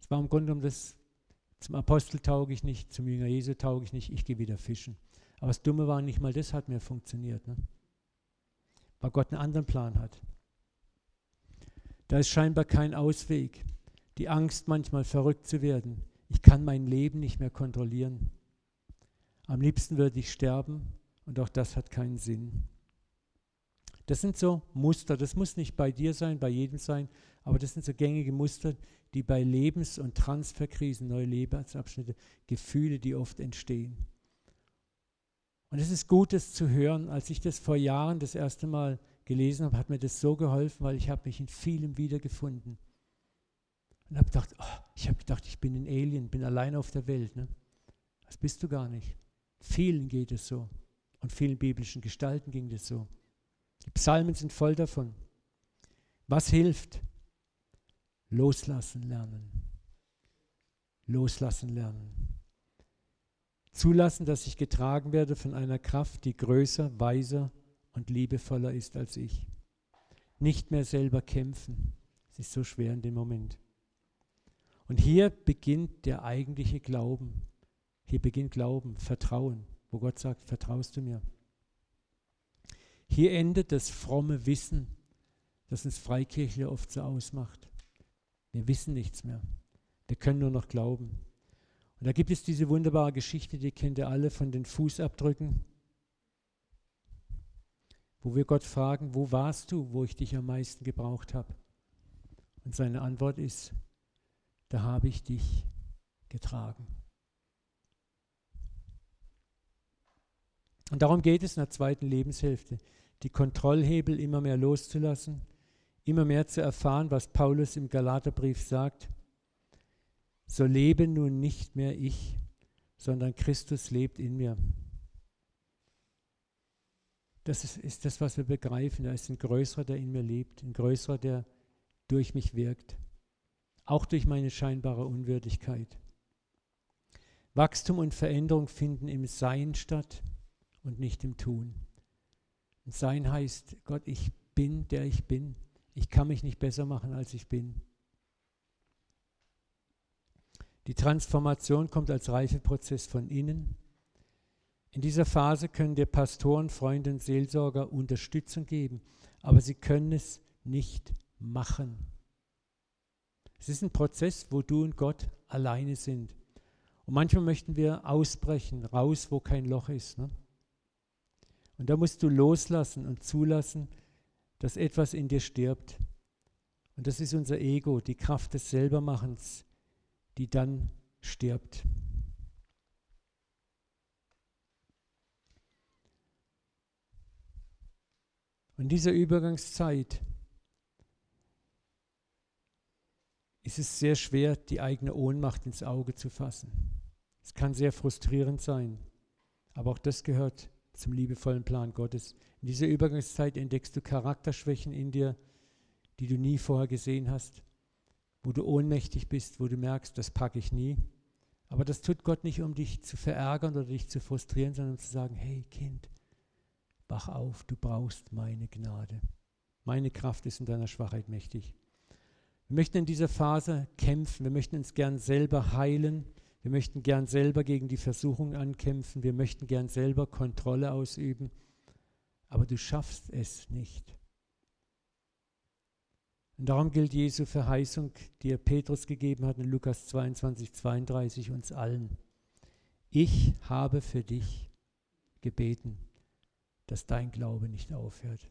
Es war im Grunde genommen das, zum Apostel tauge ich nicht, zum Jünger Jesu tauge ich nicht, ich gehe wieder fischen. Aber das Dumme war, nicht mal das hat mehr funktioniert. Ne? Weil Gott einen anderen Plan hat. Da ist scheinbar kein Ausweg. Die Angst, manchmal verrückt zu werden. Ich kann mein Leben nicht mehr kontrollieren. Am liebsten würde ich sterben, und auch das hat keinen Sinn. Das sind so Muster, das muss nicht bei dir sein, bei jedem sein, aber das sind so gängige Muster, die bei Lebens- und Transferkrisen, neue Lebensabschnitte, Gefühle, die oft entstehen. Und es ist gut, das zu hören. Als ich das vor Jahren das erste Mal gelesen habe, hat mir das so geholfen, weil ich habe mich in vielem wiedergefunden. Und habe gedacht, oh, ich habe gedacht, ich bin ein Alien, bin allein auf der Welt. Ne? Das bist du gar nicht. Vielen geht es so. Und vielen biblischen Gestalten ging das so. Die Psalmen sind voll davon. Was hilft? Loslassen lernen. Loslassen lernen. Zulassen, dass ich getragen werde von einer Kraft, die größer, weiser und liebevoller ist als ich. Nicht mehr selber kämpfen. Es ist so schwer in dem Moment. Und hier beginnt der eigentliche Glauben. Hier beginnt Glauben, Vertrauen wo Gott sagt, vertraust du mir? Hier endet das fromme Wissen, das uns Freikirchler oft so ausmacht. Wir wissen nichts mehr. Wir können nur noch glauben. Und da gibt es diese wunderbare Geschichte, die kennt ihr alle von den Fußabdrücken, wo wir Gott fragen, wo warst du, wo ich dich am meisten gebraucht habe? Und seine Antwort ist, da habe ich dich getragen. Und darum geht es in der zweiten Lebenshälfte, die Kontrollhebel immer mehr loszulassen, immer mehr zu erfahren, was Paulus im Galaterbrief sagt. So lebe nun nicht mehr ich, sondern Christus lebt in mir. Das ist, ist, das, was wir begreifen. Da ist ein Größerer, der in mir lebt, ein Größerer, der durch mich wirkt, auch durch meine scheinbare Unwürdigkeit. Wachstum und Veränderung finden im Sein statt und nicht im Tun. Und Sein heißt, Gott, ich bin, der ich bin. Ich kann mich nicht besser machen, als ich bin. Die Transformation kommt als Reifeprozess von innen. In dieser Phase können dir Pastoren, Freunde und Seelsorger Unterstützung geben, aber sie können es nicht machen. Es ist ein Prozess, wo du und Gott alleine sind. Und manchmal möchten wir ausbrechen, raus, wo kein Loch ist. Ne? Und da musst du loslassen und zulassen, dass etwas in dir stirbt. Und das ist unser Ego, die Kraft des Selbermachens, die dann stirbt. Und in dieser Übergangszeit ist es sehr schwer, die eigene Ohnmacht ins Auge zu fassen. Es kann sehr frustrierend sein, aber auch das gehört zum liebevollen Plan Gottes. In dieser Übergangszeit entdeckst du Charakterschwächen in dir, die du nie vorher gesehen hast, wo du ohnmächtig bist, wo du merkst, das packe ich nie. Aber das tut Gott nicht, um dich zu verärgern oder dich zu frustrieren, sondern um zu sagen, hey Kind, wach auf, du brauchst meine Gnade. Meine Kraft ist in deiner Schwachheit mächtig. Wir möchten in dieser Phase kämpfen, wir möchten uns gern selber heilen, wir möchten gern selber gegen die Versuchung ankämpfen, wir möchten gern selber Kontrolle ausüben, aber du schaffst es nicht. Und darum gilt Jesu Verheißung, die er Petrus gegeben hat in Lukas 22, 32 uns allen. Ich habe für dich gebeten, dass dein Glaube nicht aufhört.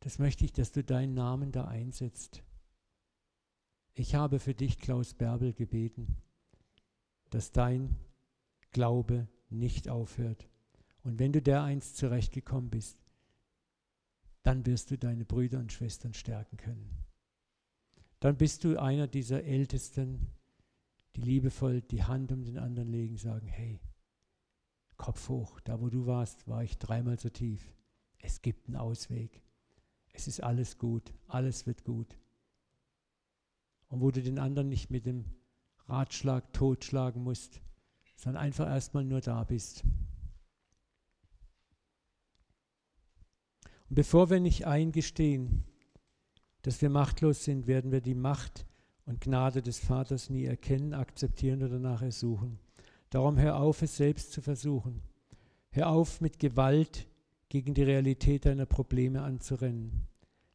Das möchte ich, dass du deinen Namen da einsetzt. Ich habe für dich, Klaus Bärbel, gebeten, dass dein Glaube nicht aufhört. Und wenn du dereinst zurechtgekommen bist, dann wirst du deine Brüder und Schwestern stärken können. Dann bist du einer dieser Ältesten, die liebevoll die Hand um den anderen legen, sagen, hey, Kopf hoch, da wo du warst, war ich dreimal so tief. Es gibt einen Ausweg. Es ist alles gut, alles wird gut und wo du den anderen nicht mit dem Ratschlag totschlagen musst, sondern einfach erstmal nur da bist. Und bevor wir nicht eingestehen, dass wir machtlos sind, werden wir die Macht und Gnade des Vaters nie erkennen, akzeptieren oder nachher suchen. Darum hör auf, es selbst zu versuchen. Hör auf, mit Gewalt gegen die Realität deiner Probleme anzurennen.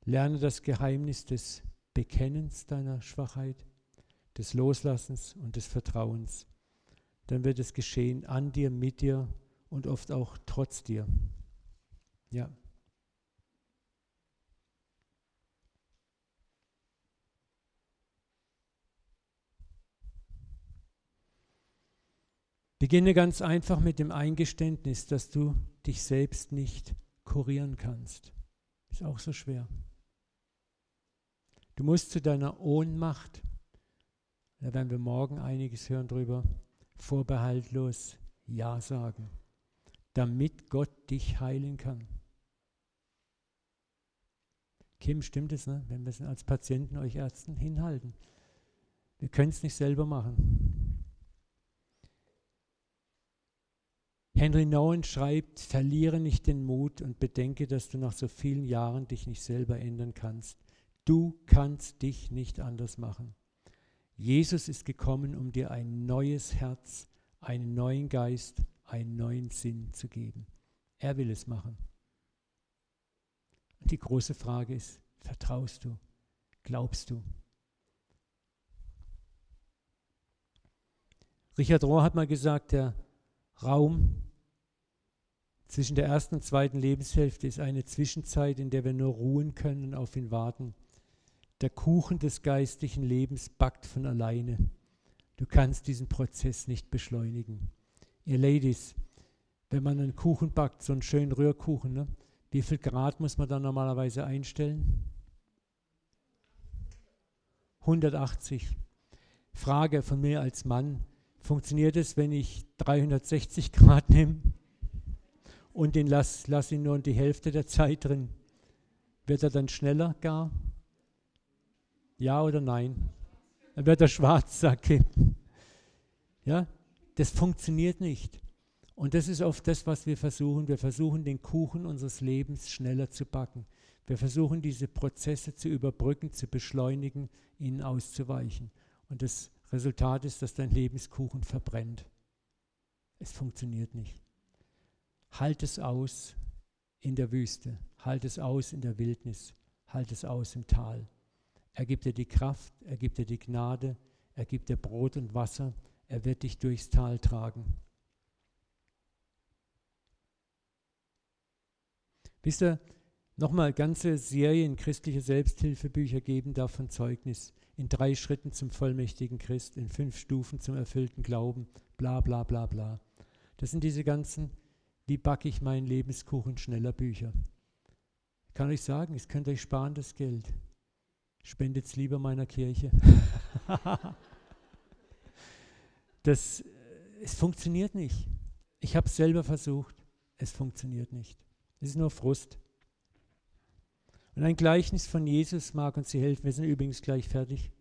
Lerne das Geheimnis des Bekennens deiner Schwachheit, des Loslassens und des Vertrauens. Dann wird es geschehen an dir, mit dir und oft auch trotz dir. Ja. Beginne ganz einfach mit dem Eingeständnis, dass du dich selbst nicht kurieren kannst. Ist auch so schwer. Du musst zu deiner Ohnmacht, da werden wir morgen einiges hören drüber, vorbehaltlos Ja sagen, damit Gott dich heilen kann. Kim, stimmt es, ne? wenn wir es als Patienten euch Ärzten hinhalten? Wir können es nicht selber machen. Henry Nouwen schreibt, verliere nicht den Mut und bedenke, dass du nach so vielen Jahren dich nicht selber ändern kannst. Du kannst dich nicht anders machen. Jesus ist gekommen, um dir ein neues Herz, einen neuen Geist, einen neuen Sinn zu geben. Er will es machen. Und die große Frage ist, vertraust du? Glaubst du? Richard Rohr hat mal gesagt, der Raum zwischen der ersten und zweiten Lebenshälfte ist eine Zwischenzeit, in der wir nur ruhen können und auf ihn warten. Der Kuchen des geistlichen Lebens backt von alleine. Du kannst diesen Prozess nicht beschleunigen. Ihr Ladies, wenn man einen Kuchen backt, so einen schönen Rührkuchen, ne? wie viel Grad muss man da normalerweise einstellen? 180. Frage von mir als Mann, funktioniert es, wenn ich 360 Grad nehme und den lass, lass ihn nur die Hälfte der Zeit drin? Wird er dann schneller gar? Ja oder nein? Dann wird er schwarz, sagt Ja, das funktioniert nicht. Und das ist oft das, was wir versuchen. Wir versuchen, den Kuchen unseres Lebens schneller zu backen. Wir versuchen, diese Prozesse zu überbrücken, zu beschleunigen, ihnen auszuweichen. Und das Resultat ist, dass dein Lebenskuchen verbrennt. Es funktioniert nicht. Halt es aus in der Wüste, halt es aus in der Wildnis, halt es aus im Tal. Er gibt dir die Kraft, er gibt dir die Gnade, er gibt dir Brot und Wasser, er wird dich durchs Tal tragen. Wisst ihr, nochmal ganze Serien christliche Selbsthilfebücher geben davon Zeugnis. In drei Schritten zum vollmächtigen Christ, in fünf Stufen zum erfüllten Glauben, bla bla bla bla. Das sind diese ganzen, wie backe ich meinen Lebenskuchen schneller Bücher. Ich kann euch sagen, es könnt euch sparen, das Geld. Spendet es lieber meiner Kirche. das, es funktioniert nicht. Ich habe es selber versucht. Es funktioniert nicht. Es ist nur Frust. Und ein Gleichnis von Jesus mag uns hier helfen. Wir sind übrigens gleich fertig.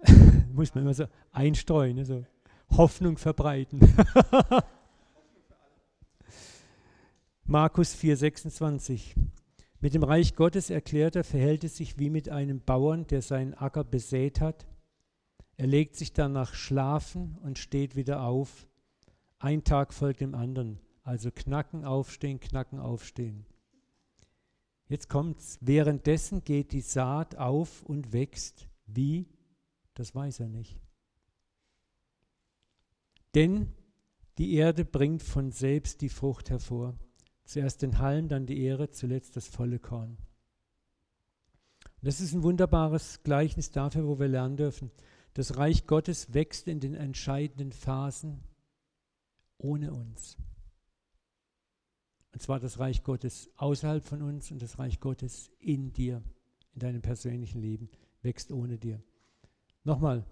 Muss man immer so einstreuen, ne? so Hoffnung verbreiten. Markus 4,26. Mit dem Reich Gottes erklärt er, verhält es sich wie mit einem Bauern, der seinen Acker besät hat. Er legt sich danach schlafen und steht wieder auf. Ein Tag folgt dem anderen. Also knacken, aufstehen, knacken, aufstehen. Jetzt kommt's. Währenddessen geht die Saat auf und wächst. Wie? Das weiß er nicht. Denn die Erde bringt von selbst die Frucht hervor. Zuerst den Halm, dann die Ehre, zuletzt das volle Korn. Das ist ein wunderbares Gleichnis dafür, wo wir lernen dürfen. Das Reich Gottes wächst in den entscheidenden Phasen ohne uns. Und zwar das Reich Gottes außerhalb von uns und das Reich Gottes in dir, in deinem persönlichen Leben, wächst ohne dir. Nochmal,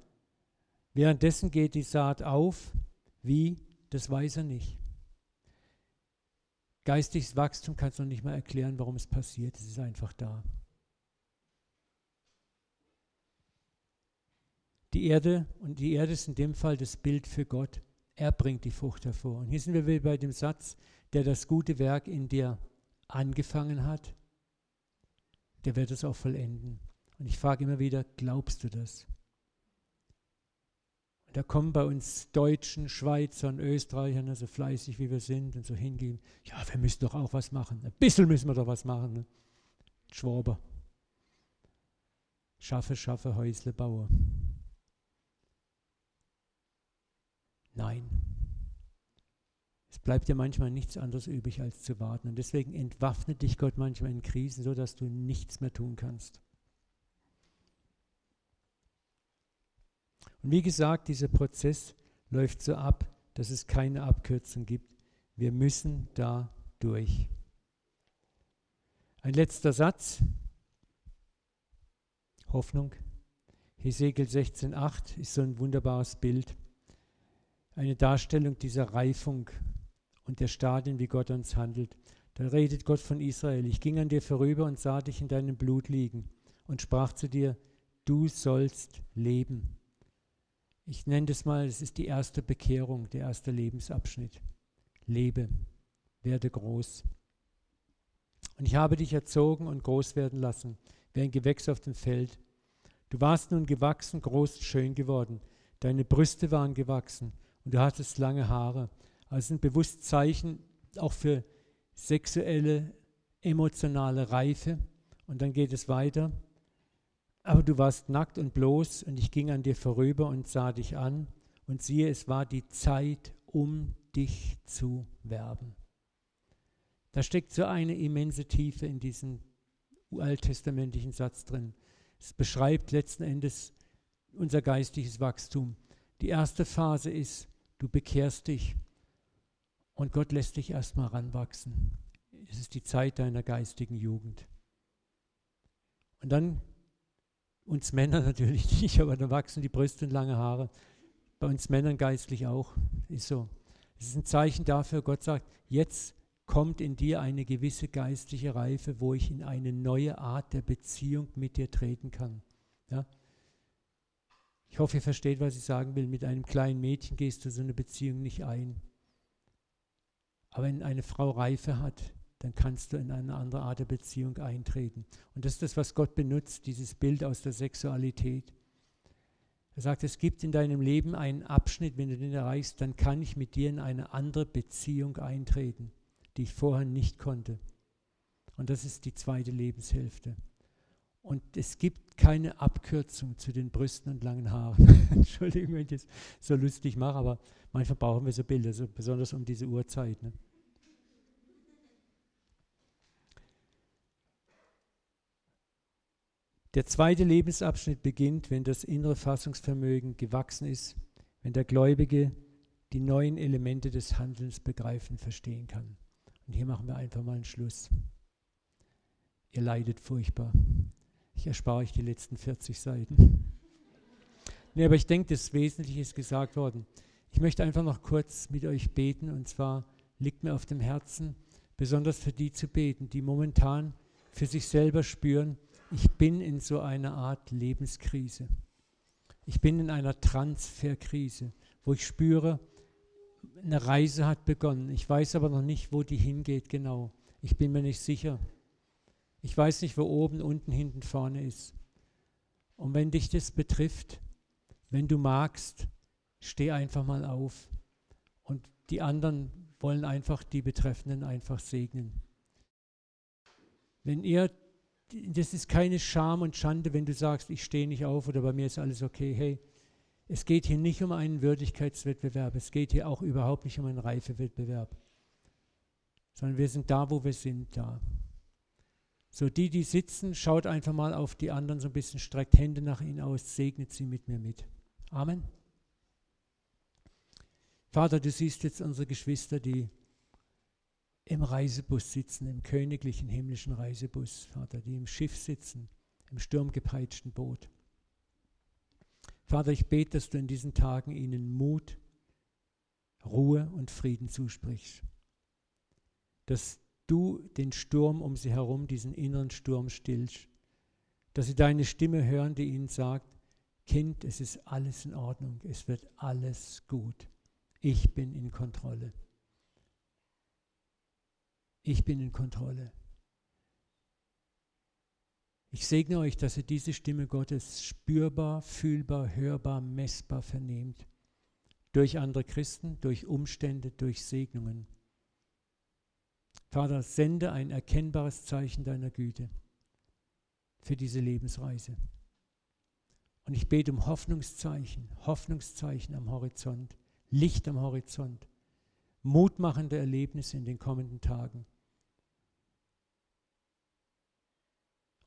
währenddessen geht die Saat auf, wie, das weiß er nicht. Geistiges Wachstum kannst du noch nicht mal erklären, warum es passiert, es ist einfach da. Die Erde, und die Erde ist in dem Fall das Bild für Gott, er bringt die Frucht hervor. Und hier sind wir wieder bei dem Satz, der das gute Werk in dir angefangen hat, der wird es auch vollenden. Und ich frage immer wieder, glaubst du das? Da kommen bei uns Deutschen, Schweizern, Österreichern, so also fleißig wie wir sind und so hingehen, ja, wir müssen doch auch was machen. Ein bisschen müssen wir doch was machen. Ne? Schwaber. Schaffe, schaffe, Häusle, baue. Nein. Es bleibt dir manchmal nichts anderes übrig, als zu warten. Und deswegen entwaffnet dich Gott manchmal in Krisen, so dass du nichts mehr tun kannst. Und wie gesagt, dieser Prozess läuft so ab, dass es keine Abkürzung gibt. Wir müssen da durch. Ein letzter Satz. Hoffnung. Hesekiel 16,8 ist so ein wunderbares Bild. Eine Darstellung dieser Reifung und der Stadien, wie Gott uns handelt. Da redet Gott von Israel. Ich ging an dir vorüber und sah dich in deinem Blut liegen und sprach zu dir, du sollst leben. Ich nenne das mal, es ist die erste Bekehrung, der erste Lebensabschnitt. Lebe, werde groß. Und ich habe dich erzogen und groß werden lassen, wie ein Gewächs auf dem Feld. Du warst nun gewachsen, groß, schön geworden. Deine Brüste waren gewachsen und du hattest lange Haare also sind bewusst Zeichen auch für sexuelle, emotionale Reife. Und dann geht es weiter. Aber du warst nackt und bloß und ich ging an dir vorüber und sah dich an. Und siehe, es war die Zeit, um dich zu werben. Da steckt so eine immense Tiefe in diesem alttestamentlichen Satz drin. Es beschreibt letzten Endes unser geistiges Wachstum. Die erste Phase ist, du bekehrst dich Und Gott lässt dich erstmal ranwachsen. Es ist die Zeit deiner geistigen Jugend. Und dann, uns Männer natürlich nicht, aber dann wachsen die Brüste und lange Haare. Bei uns Männern geistlich auch. Ist so. Es ist ein Zeichen dafür, Gott sagt, jetzt kommt in dir eine gewisse geistliche Reife, wo ich in eine neue Art der Beziehung mit dir treten kann. Ja? Ich hoffe, ihr versteht, was ich sagen will. Mit einem kleinen Mädchen gehst du so eine Beziehung nicht ein. Aber wenn eine Frau Reife hat, dann kannst du in eine andere Art der Beziehung eintreten. Und das ist das, was Gott benutzt, dieses Bild aus der Sexualität. Er sagt, es gibt in deinem Leben einen Abschnitt, wenn du den erreichst, dann kann ich mit dir in eine andere Beziehung eintreten, die ich vorher nicht konnte. Und das ist die zweite Lebenshälfte. Und es gibt keine Abkürzung zu den Brüsten und langen Haaren. Entschuldigung, wenn ich das so lustig mache, aber manchmal brauchen wir so Bilder, so besonders um diese Uhrzeit. Ne? Der zweite Lebensabschnitt beginnt, wenn das innere Fassungsvermögen gewachsen ist, wenn der Gläubige die neuen Elemente des Handelns begreifen, verstehen kann. Und hier machen wir einfach mal einen Schluss. Ihr leidet furchtbar. Ich erspare euch die letzten 40 Seiten. Nee, aber ich denke, das Wesentliche ist gesagt worden. Ich möchte einfach noch kurz mit euch beten und zwar liegt mir auf dem Herzen, besonders für die zu beten, die momentan für sich selber spüren, ich bin in so einer Art Lebenskrise. Ich bin in einer Transferkrise, wo ich spüre, eine Reise hat begonnen. Ich weiß aber noch nicht, wo die hingeht genau. Ich bin mir nicht sicher. Ich weiß nicht, wo oben, unten, hinten, vorne ist. Und wenn dich das betrifft, wenn du magst, steh einfach mal auf. Und die anderen wollen einfach die Betreffenden einfach segnen. Wenn ihr, das ist keine Scham und Schande, wenn du sagst, ich stehe nicht auf oder bei mir ist alles okay. Hey, es geht hier nicht um einen Würdigkeitswettbewerb, es geht hier auch überhaupt nicht um einen Reifewettbewerb, sondern wir sind da, wo wir sind, da. So, die, die sitzen, schaut einfach mal auf die anderen so ein bisschen, streckt Hände nach ihnen aus, segnet sie mit mir mit. Amen. Vater, du siehst jetzt unsere Geschwister, die im Reisebus sitzen, im königlichen himmlischen Reisebus, Vater, die im Schiff sitzen, im sturmgepeitschten Boot. Vater, ich bete, dass du in diesen Tagen ihnen Mut, Ruhe und Frieden zusprichst. Dass du den Sturm um sie herum, diesen inneren Sturm stillst. Dass sie deine Stimme hören, die ihnen sagt, Kind, es ist alles in Ordnung, es wird alles gut. Ich bin in Kontrolle. Ich bin in Kontrolle. Ich segne euch, dass ihr diese Stimme Gottes spürbar, fühlbar, hörbar, messbar vernehmt. Durch andere Christen, durch Umstände, durch Segnungen. Vater, sende ein erkennbares Zeichen deiner Güte für diese Lebensreise. Und ich bete um Hoffnungszeichen, Hoffnungszeichen am Horizont, Licht am Horizont, mutmachende Erlebnisse in den kommenden Tagen.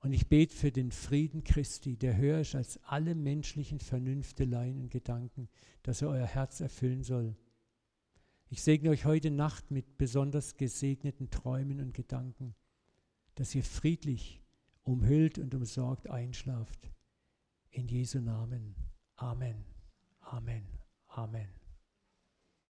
Und ich bete für den Frieden Christi, der höher ist als alle menschlichen Vernünfteleien und Gedanken, dass er euer Herz erfüllen soll ich segne euch heute Nacht mit besonders gesegneten Träumen und Gedanken, dass ihr friedlich, umhüllt und umsorgt einschlaft. In Jesu Namen. Amen. Amen. Amen.